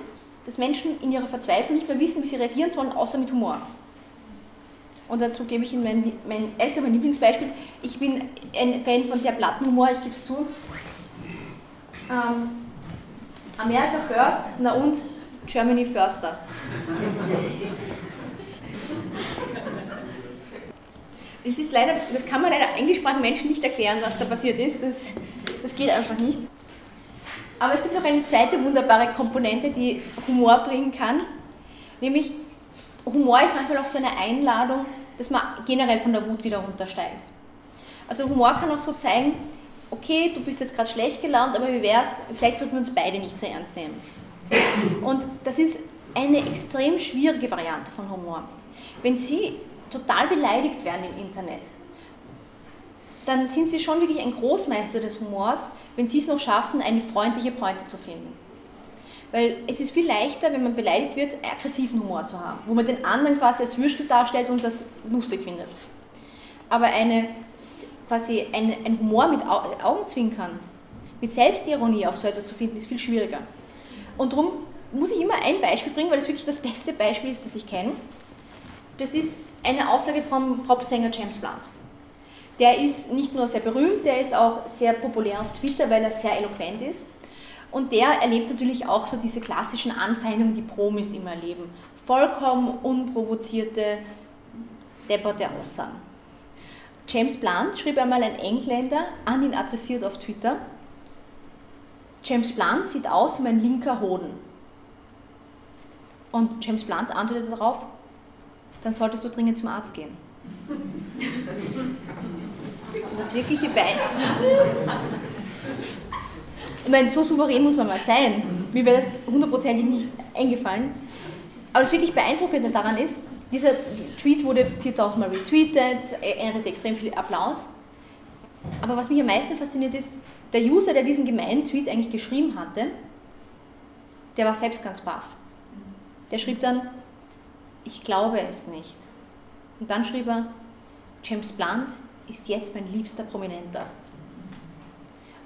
B: dass Menschen in ihrer Verzweiflung nicht mehr wissen, wie sie reagieren sollen, außer mit Humor. Und dazu gebe ich Ihnen mein, älteres, mein Lieblingsbeispiel. Ich bin ein Fan von sehr platten Humor, ich gebe es zu. Ähm, America first, na und Germany firster. Das, ist leider, das kann man leider eingesprachten Menschen nicht erklären, was da passiert ist. Das, das geht einfach nicht. Aber es gibt noch eine zweite wunderbare Komponente, die Humor bringen kann. Nämlich, Humor ist manchmal auch so eine Einladung, dass man generell von der Wut wieder runtersteigt. Also Humor kann auch so zeigen, okay, du bist jetzt gerade schlecht gelaunt, aber wie wäre es, vielleicht sollten wir uns beide nicht so ernst nehmen. Und das ist eine extrem schwierige Variante von Humor. Wenn Sie total beleidigt werden im Internet, dann sind Sie schon wirklich ein Großmeister des Humors, wenn Sie es noch schaffen, eine freundliche Pointe zu finden. Weil es ist viel leichter, wenn man beleidigt wird, aggressiven Humor zu haben, wo man den anderen quasi als Würstel darstellt und das lustig findet. Aber eine, quasi ein, ein Humor mit Augenzwinkern, mit Selbstironie auf so etwas zu finden, ist viel schwieriger. Und darum muss ich immer ein Beispiel bringen, weil es wirklich das beste Beispiel ist, das ich kenne. Das ist eine Aussage vom Popsänger James Blunt. Der ist nicht nur sehr berühmt, der ist auch sehr populär auf Twitter, weil er sehr eloquent ist. Und der erlebt natürlich auch so diese klassischen Anfeindungen, die Promis immer erleben. Vollkommen unprovozierte, depperte Aussagen. James Blunt schrieb einmal ein Engländer an ihn adressiert auf Twitter. James Blunt sieht aus wie mein linker Hoden. Und James Blunt antwortete darauf, dann solltest du dringend zum Arzt gehen. Und das wirkliche Beispiel. meine, so souverän muss man mal sein. Mir wäre das hundertprozentig nicht eingefallen. Aber das wirklich Beeindruckende daran ist, dieser Tweet wurde 4000 Mal retweetet, er hatte extrem viel Applaus. Aber was mich am meisten fasziniert ist, der User, der diesen gemeinen Tweet eigentlich geschrieben hatte, der war selbst ganz baff. Der schrieb dann, ich glaube es nicht. Und dann schrieb er, James Blunt ist jetzt mein liebster Prominenter.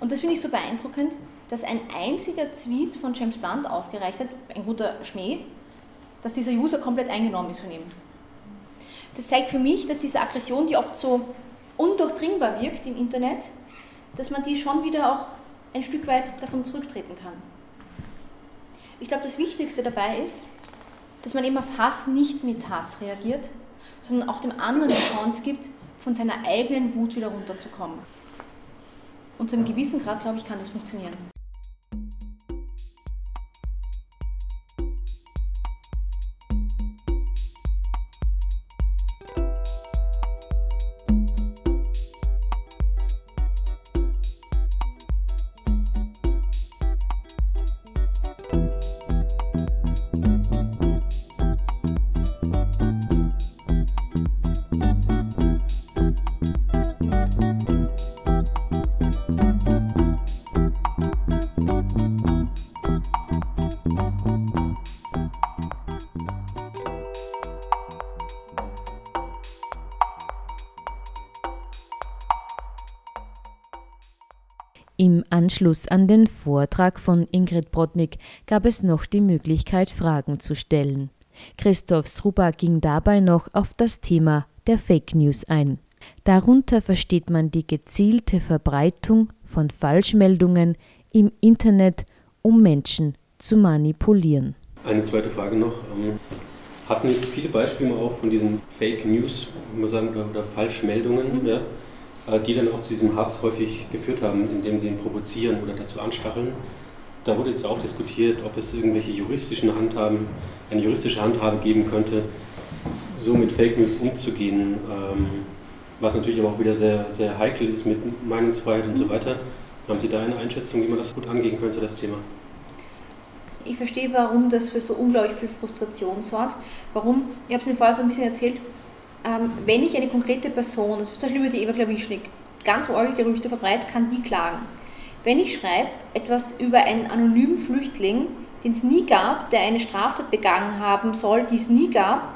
B: Und das finde ich so beeindruckend, dass ein einziger Tweet von James Blunt ausgereicht hat, ein guter Schmäh, dass dieser User komplett eingenommen ist von ihm. Das zeigt für mich, dass diese Aggression, die oft so undurchdringbar wirkt im Internet, dass man die schon wieder auch ein Stück weit davon zurücktreten kann. Ich glaube, das Wichtigste dabei ist, dass man eben auf Hass nicht mit Hass reagiert, sondern auch dem anderen die Chance gibt, von seiner eigenen Wut wieder runterzukommen. Und zu einem gewissen Grad, glaube ich, kann das funktionieren.
A: Im Anschluss an den Vortrag von Ingrid Brodnik gab es noch die Möglichkeit, Fragen zu stellen. Christoph Struba ging dabei noch auf das Thema der Fake News ein. Darunter versteht man die gezielte Verbreitung von Falschmeldungen im Internet, um Menschen zu manipulieren.
C: Eine zweite Frage noch. Ähm, hatten jetzt viele Beispiele auch von diesen Fake News, muss man sagen, oder Falschmeldungen, mhm. ja? Äh, die dann auch zu diesem Hass häufig geführt haben, indem sie ihn provozieren oder dazu anstacheln. Da wurde jetzt auch diskutiert, ob es irgendwelche juristischen Handhaben, eine juristische Handhabe geben könnte, so mit Fake News umzugehen, ähm, was natürlich aber auch wieder sehr, sehr heikel ist mit Meinungsfreiheit und so weiter. Haben Sie da eine Einschätzung, wie man das gut angehen könnte, das Thema?
B: Ich verstehe, warum das für so unglaublich viel Frustration sorgt. Warum, ich habe es Ihnen vorher so ein bisschen erzählt, ähm, wenn ich eine konkrete Person, also zum Beispiel über die Eva Klawischnik, ganz orge Gerüchte verbreitet, kann die klagen. Wenn ich schreibe etwas über einen anonymen Flüchtling, den es nie gab, der eine Straftat begangen haben soll, die es nie gab,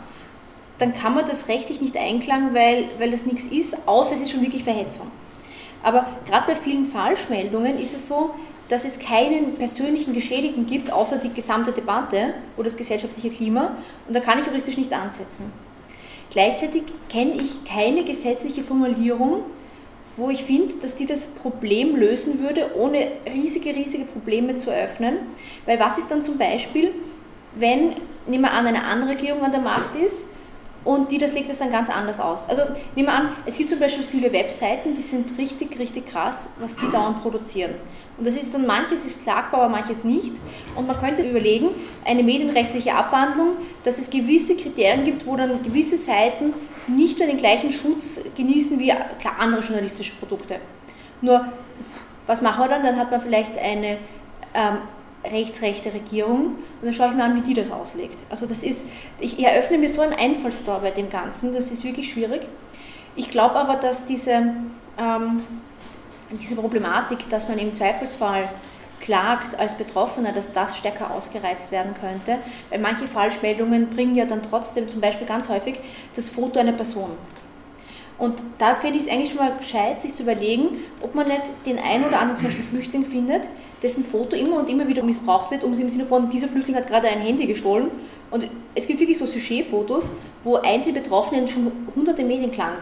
B: dann kann man das rechtlich nicht einklagen, weil, weil das nichts ist, außer es ist schon wirklich Verhetzung. Aber gerade bei vielen Falschmeldungen ist es so, dass es keinen persönlichen Geschädigten gibt, außer die gesamte Debatte oder das gesellschaftliche Klima. Und da kann ich juristisch nicht ansetzen. Gleichzeitig kenne ich keine gesetzliche Formulierung, wo ich finde, dass die das Problem lösen würde, ohne riesige, riesige Probleme zu eröffnen. Weil was ist dann zum Beispiel, wenn, nehmen wir an, eine andere Regierung an der Macht ist und die das legt das dann ganz anders aus. Also nehmen wir an, es gibt zum Beispiel viele Webseiten, die sind richtig, richtig krass, was die dauernd produzieren. Und das ist dann manches ist klagbar, aber manches nicht. Und man könnte überlegen, eine medienrechtliche Abwandlung, dass es gewisse Kriterien gibt, wo dann gewisse Seiten nicht mehr den gleichen Schutz genießen wie klar andere journalistische Produkte. Nur, was machen wir dann? Dann hat man vielleicht eine ähm, rechtsrechte Regierung und dann schaue ich mir an, wie die das auslegt. Also das ist, ich eröffne mir so ein Einfallstor bei dem Ganzen, das ist wirklich schwierig. Ich glaube aber, dass diese, ähm, diese Problematik, dass man im Zweifelsfall klagt als Betroffener, dass das stärker ausgereizt werden könnte, weil manche Falschmeldungen bringen ja dann trotzdem zum Beispiel ganz häufig das Foto einer Person. Und da finde ich es eigentlich schon mal gescheit, sich zu überlegen, ob man nicht den einen oder anderen zum Beispiel Flüchtling findet, dessen Foto immer und immer wieder missbraucht wird, um sie im Sinne von, dieser Flüchtling hat gerade ein Handy gestohlen. Und es gibt wirklich so Sujetfotos, wo Einzelbetroffene schon hunderte Medienklang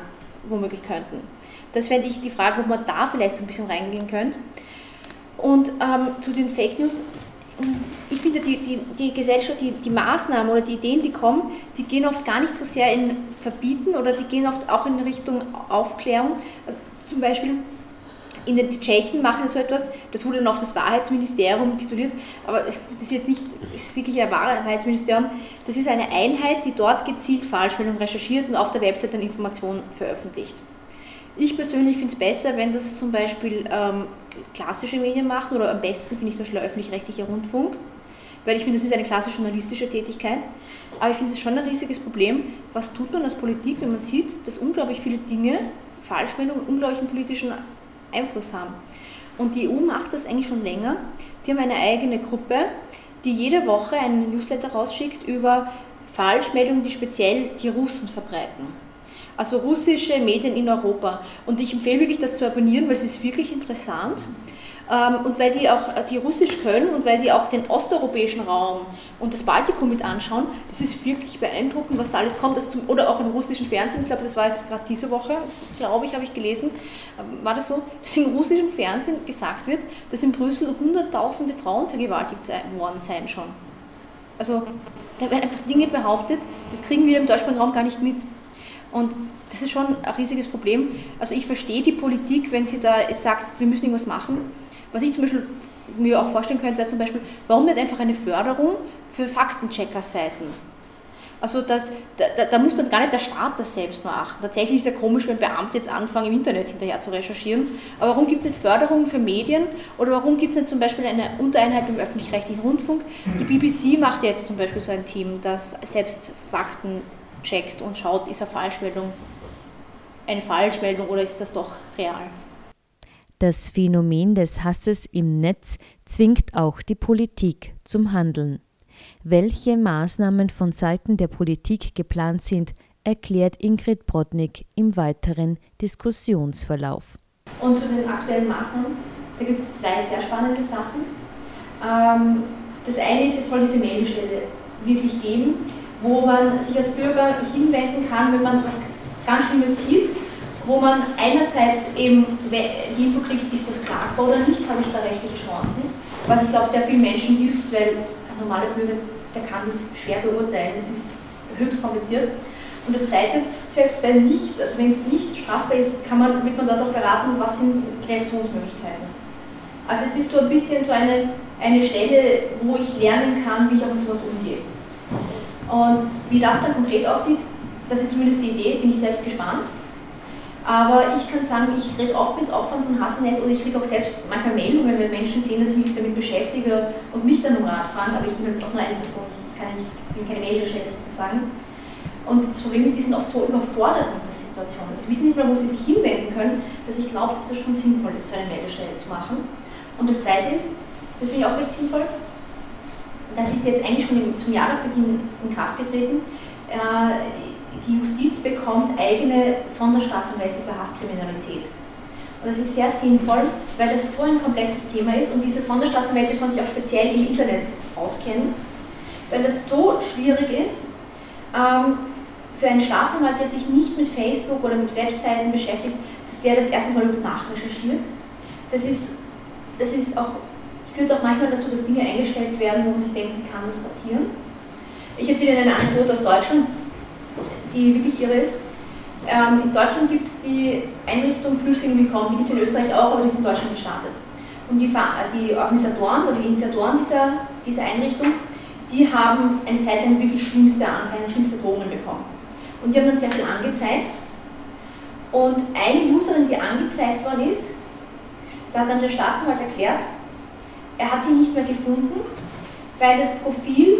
B: womöglich könnten. Das ich die Frage, ob man da vielleicht so ein bisschen reingehen könnte. Und ähm, zu den Fake News, ich finde, die, die, die Gesellschaft, die, die Maßnahmen oder die Ideen, die kommen, die gehen oft gar nicht so sehr in Verbieten oder die gehen oft auch in Richtung Aufklärung. Also zum Beispiel in den Tschechen machen so etwas, das wurde dann auf das Wahrheitsministerium tituliert, aber das ist jetzt nicht wirklich ein Wahrheitsministerium, das ist eine Einheit, die dort gezielt Falschmeldungen recherchiert und auf der Website dann Informationen veröffentlicht. Ich persönlich finde es besser, wenn das zum Beispiel ähm, klassische Medien macht oder am besten finde ich zum Beispiel der öffentlich-rechtliche Rundfunk, weil ich finde, das ist eine klassische journalistische Tätigkeit. Aber ich finde es schon ein riesiges Problem, was tut man als Politik, wenn man sieht, dass unglaublich viele Dinge, Falschmeldungen, unglaublichen politischen Einfluss haben. Und die EU macht das eigentlich schon länger. Die haben eine eigene Gruppe, die jede Woche einen Newsletter rausschickt über Falschmeldungen, die speziell die Russen verbreiten. Also russische Medien in Europa. Und ich empfehle wirklich, das zu abonnieren, weil es ist wirklich interessant. Ähm, und weil die auch die Russisch können und weil die auch den osteuropäischen Raum und das Baltikum mit anschauen, das ist wirklich beeindruckend, was da alles kommt. Also zum, oder auch im russischen Fernsehen, ich glaube, das war jetzt gerade diese Woche, glaube ich, habe ich gelesen, ähm, war das so, dass im russischen Fernsehen gesagt wird, dass in Brüssel hunderttausende Frauen vergewaltigt worden seien schon. Also da werden einfach Dinge behauptet, das kriegen wir im deutschsprachigen Raum gar nicht mit. Und das ist schon ein riesiges Problem. Also ich verstehe die Politik, wenn sie da sagt, wir müssen irgendwas machen. Was ich zum Beispiel mir auch vorstellen könnte, wäre zum Beispiel, warum nicht einfach eine Förderung für Faktenchecker-Seiten? Also das, da, da, muss dann gar nicht der Staat das selbst nur achten. Tatsächlich ist es ja komisch, wenn Beamte jetzt anfangen, im Internet hinterher zu recherchieren. Aber warum gibt es nicht Förderung für Medien oder warum gibt es nicht zum Beispiel eine Untereinheit im öffentlich-rechtlichen Rundfunk? Die BBC macht jetzt zum Beispiel so ein Team, das selbst Fakten checkt und schaut, ist eine Falschmeldung eine Falschmeldung oder ist das doch real?
A: Das Phänomen des Hasses im Netz zwingt auch die Politik zum Handeln. Welche Maßnahmen von Seiten der Politik geplant sind, erklärt Ingrid Brodnik im weiteren Diskussionsverlauf.
B: Und zu den aktuellen Maßnahmen, da gibt es zwei sehr spannende Sachen. Ähm, das eine ist, es soll diese Meldestelle wirklich geben, wo man sich als Bürger hinwenden kann, wenn man was ganz Schlimmes sieht, wo man einerseits eben die Info kriegt, ist das klagbar oder nicht, habe ich da rechtliche Chancen, was ich glaube sehr vielen Menschen hilft, weil ein normaler Bürger, der kann das schwer beurteilen, das ist höchst kompliziert. Und das Zweite, selbst wenn nicht, also wenn es nicht strafbar ist, kann man, wird man dort auch beraten, was sind Reaktionsmöglichkeiten. Also es ist so ein bisschen so eine, eine Stelle, wo ich lernen kann, wie ich auch mit sowas umgehe. Und wie das dann konkret aussieht, das ist zumindest die Idee, bin ich selbst gespannt. Aber ich kann sagen, ich rede oft mit Opfern von Hass im Netz oder ich kriege auch selbst manchmal Meldungen, wenn Menschen sehen, dass ich mich damit beschäftige und mich dann um Rat fragen, aber ich bin halt auch nur eine Person, ich, kann nicht, bin keine Meldestelle sozusagen. Und das Problem ist, die sind oft so überfordert mit der Situation. Sie wissen nicht mehr, wo sie sich hinwenden können, dass ich glaube, dass das schon sinnvoll ist, so eine Meldestelle zu machen. Und das Zweite ist, das finde ich auch recht sinnvoll, das ist jetzt eigentlich schon zum Jahresbeginn in Kraft getreten, äh, die Justiz bekommt eigene Sonderstaatsanwälte für Hasskriminalität. Und das ist sehr sinnvoll, weil das so ein komplexes Thema ist und diese Sonderstaatsanwälte sollen sich auch speziell im Internet auskennen, weil das so schwierig ist, ähm, für einen Staatsanwalt, der sich nicht mit Facebook oder mit Webseiten beschäftigt, dass der das erstens mal nachrecherchiert. Das ist, das ist auch, führt auch manchmal dazu, dass Dinge eingestellt werden, wo man sich denkt, wie kann das passieren. Ich erzähle Ihnen eine Anekdote aus Deutschland die wirklich irre ist. Ähm, in Deutschland gibt es die Einrichtung Flüchtlinge willkommen, die gibt es in Österreich auch, aber die ist in Deutschland gestartet. Und die, die Organisatoren oder die Initiatoren dieser, dieser Einrichtung, die haben eine Zeit lang wirklich schlimmste Anfänge, schlimmste Drohungen bekommen. Und die haben dann sehr viel angezeigt. Und eine Userin, die angezeigt worden ist, da hat dann der Staatsanwalt erklärt, er hat sie nicht mehr gefunden, weil das Profil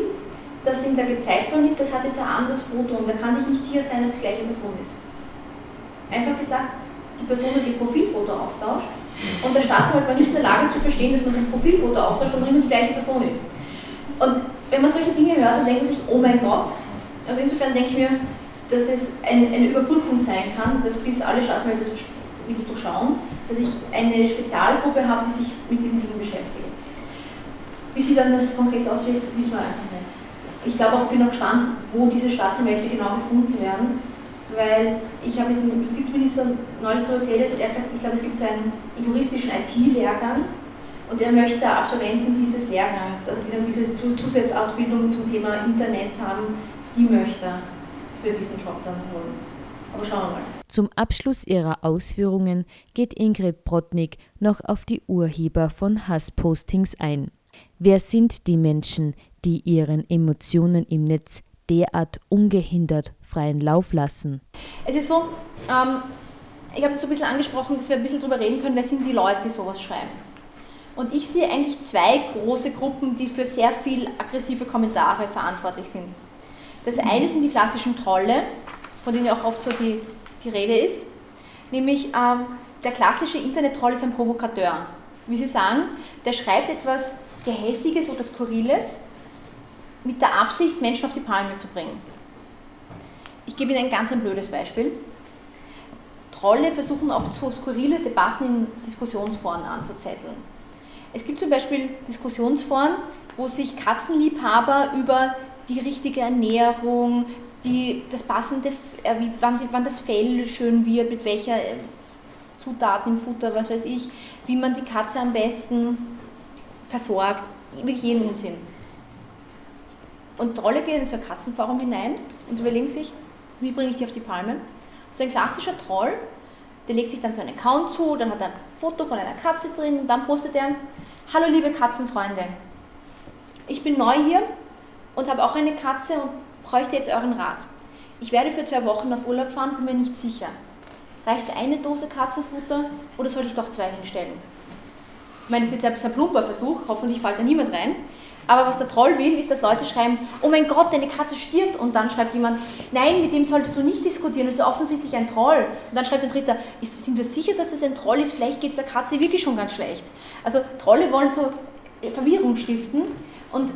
B: das ihm da gezeigt worden ist, das hat jetzt ein anderes Foto und er kann sich nicht sicher sein, dass es die gleiche Person ist. Einfach gesagt, die Person hat ihr Profilfoto austauscht und der Staatsanwalt war nicht in der Lage zu verstehen, dass man sein Profilfoto austauscht und immer die gleiche Person ist. Und wenn man solche Dinge hört, dann denkt man sich, oh mein Gott. Also insofern denke ich mir, dass es ein, eine Überbrückung sein kann, dass bis alle Staatsanwälte das wirklich durchschauen, dass ich eine Spezialgruppe habe, die sich mit diesen Dingen beschäftigt. Wie sieht dann das konkret aussieht, wissen wir einfach nicht ich glaube auch, bin auch gespannt, wo diese Staatsanwälte genau gefunden werden, weil ich habe mit dem Justizminister neulich darüber geredet und er gesagt, ich glaube, es gibt so einen juristischen IT-Lehrgang und er möchte Absolventen dieses Lehrgangs, also die dann diese Zusatzausbildung zum Thema Internet haben, die möchte er für diesen Job dann holen. Aber schauen wir mal.
A: Zum Abschluss ihrer Ausführungen geht Ingrid Brotnik noch auf die Urheber von Hasspostings ein. Wer sind die Menschen, die ihren Emotionen im Netz derart ungehindert freien Lauf lassen?
B: Es ist so, ähm, ich habe das so ein bisschen angesprochen, dass wir ein bisschen darüber reden können, wer sind die Leute, die sowas schreiben. Und ich sehe eigentlich zwei große Gruppen, die für sehr viel aggressive Kommentare verantwortlich sind. Das eine sind die klassischen Trolle, von denen ja auch oft so die, die Rede ist. Nämlich ähm, der klassische Internet-Troll ist ein Provokateur. Wie Sie sagen, der schreibt etwas Gehässiges oder Skurriles mit der Absicht, Menschen auf die Palme zu bringen. Ich gebe Ihnen ein ganz ein blödes Beispiel. Trolle versuchen oft so skurrile Debatten in Diskussionsforen anzuzetteln. Es gibt zum Beispiel Diskussionsforen, wo sich Katzenliebhaber über die richtige Ernährung, die, das passende, äh, wann, wann, das Fell schön wird, mit welcher äh, Zutaten im Futter, was weiß ich, wie man die Katze am besten versorgt, wirklich jeden Unsinn. Und Trolle gehen in so ein Katzenforum hinein und überlegen sich, wie bringe ich die auf die Palme? So ein klassischer Troll, der legt sich dann so einen Account zu, dann hat er ein Foto von einer Katze drin und dann postet er, hallo liebe Katzenfreunde, ich bin neu hier und habe auch eine Katze und bräuchte jetzt euren Rat. Ich werde für zwei Wochen auf Urlaub fahren, bin mir nicht sicher. Reicht eine Dose Katzenfutter oder soll ich doch zwei hinstellen? Ich meine, das ist jetzt ein plumper Versuch, hoffentlich fällt da niemand rein. Aber was der Troll will, ist, dass Leute schreiben, oh mein Gott, deine Katze stirbt. Und dann schreibt jemand, nein, mit dem solltest du nicht diskutieren, das ist offensichtlich ein Troll. Und dann schreibt ein Dritter, ist, sind wir sicher, dass das ein Troll ist? Vielleicht geht es der Katze wirklich schon ganz schlecht. Also Trolle wollen so Verwirrung stiften und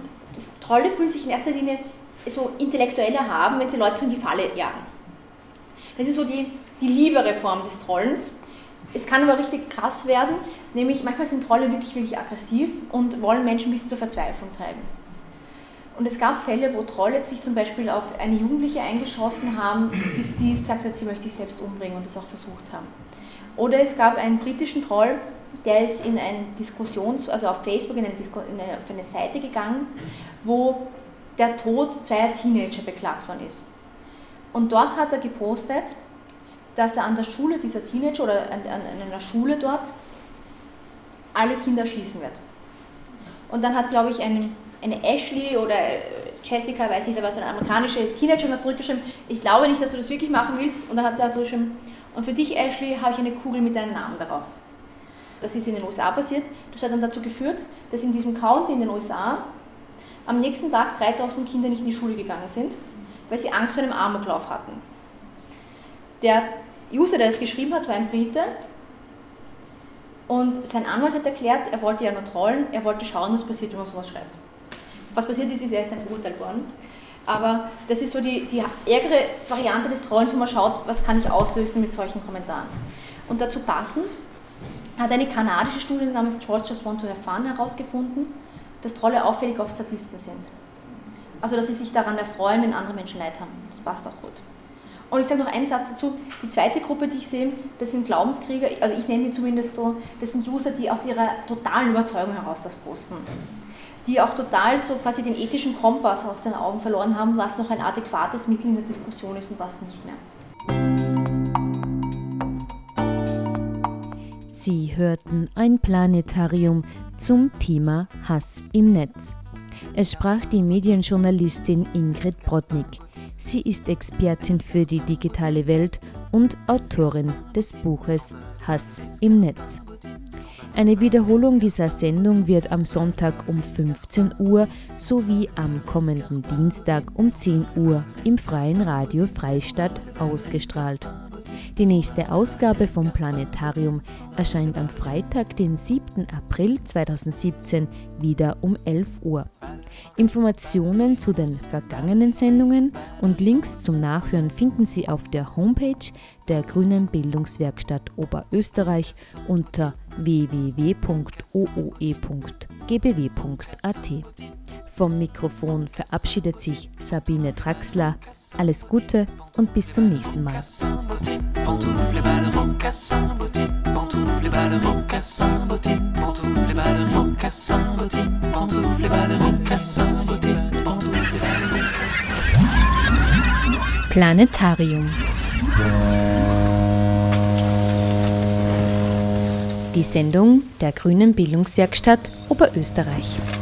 B: Trolle fühlen sich in erster Linie so intellektueller haben, wenn sie Leute in die Falle jagen. Das ist so die, die liebere Form des Trollens. Es kann aber richtig krass werden, nämlich manchmal sind Trolle wirklich, wirklich aggressiv und wollen Menschen bis zur Verzweiflung treiben. Und es gab Fälle, wo Trolle sich zum Beispiel auf eine Jugendliche eingeschossen haben, bis die gesagt hat, sie möchte sich selbst umbringen und das auch versucht haben. Oder es gab einen britischen Troll, der ist in eine Diskussions-, also auf Facebook in eine, in eine, auf eine Seite gegangen, wo der Tod zweier Teenager beklagt worden ist. Und dort hat er gepostet, dass er an der Schule dieser Teenager oder an, an, einer Schule dort alle Kinder schießen wird. Und dann hat, glaube ich, eine, eine Ashley oder Jessica, weiß nicht, aber so eine amerikanische Teenager hat zurückgeschrieben, ich glaube nicht, dass du das wirklich machen willst. Und dann hat sie auch zurückgeschrieben, und für dich, Ashley, habe ich eine Kugel mit deinem Namen darauf. Das ist in den USA passiert. Das hat dann dazu geführt, dass in diesem County in den USA am nächsten Tag 3000 Kinder nicht in die Schule gegangen sind, weil sie Angst vor einem Amoklauf hatten. Der User, der das geschrieben hat, war ein Brite und sein Anwalt hat erklärt, er wollte ja nur trollen, er wollte schauen, was passiert, wenn man sowas schreibt. Was passiert ist, ist er erst dann verurteilt worden. Aber das ist so die, die ärgere Variante des Trollens, wo man schaut, was kann ich auslösen mit solchen Kommentaren. Und dazu passend hat eine kanadische Studie namens Trolls Just Want to Have Fun herausgefunden, dass Trolle auffällig oft Sadisten sind. Also, dass sie sich daran erfreuen, wenn andere Menschen Leid haben. Das passt auch gut. Und ich sage noch einen Satz dazu. Die zweite Gruppe, die ich sehe, das sind Glaubenskrieger, also ich nenne die zumindest so, das sind User, die aus ihrer totalen Überzeugung heraus das posten. Die auch total so quasi den ethischen Kompass aus den Augen verloren haben, was noch ein adäquates Mittel in der Diskussion ist und was nicht mehr.
A: Sie hörten ein Planetarium zum Thema Hass im Netz. Es sprach die Medienjournalistin Ingrid Brodnik. Sie ist Expertin für die digitale Welt und Autorin des Buches Hass im Netz. Eine Wiederholung dieser Sendung wird am Sonntag um 15 Uhr sowie am kommenden Dienstag um 10 Uhr im Freien Radio Freistadt ausgestrahlt. Die nächste Ausgabe vom Planetarium erscheint am Freitag, den 7. April 2017, wieder um 11 Uhr. Informationen zu den vergangenen Sendungen und Links zum Nachhören finden Sie auf der Homepage der Grünen Bildungswerkstatt Oberösterreich unter www.ooe.gbw.at. Vom Mikrofon verabschiedet sich Sabine Traxler. Alles Gute und bis zum nächsten Mal. Planetarium. Die Sendung der Grünen Bildungswerkstatt Oberösterreich.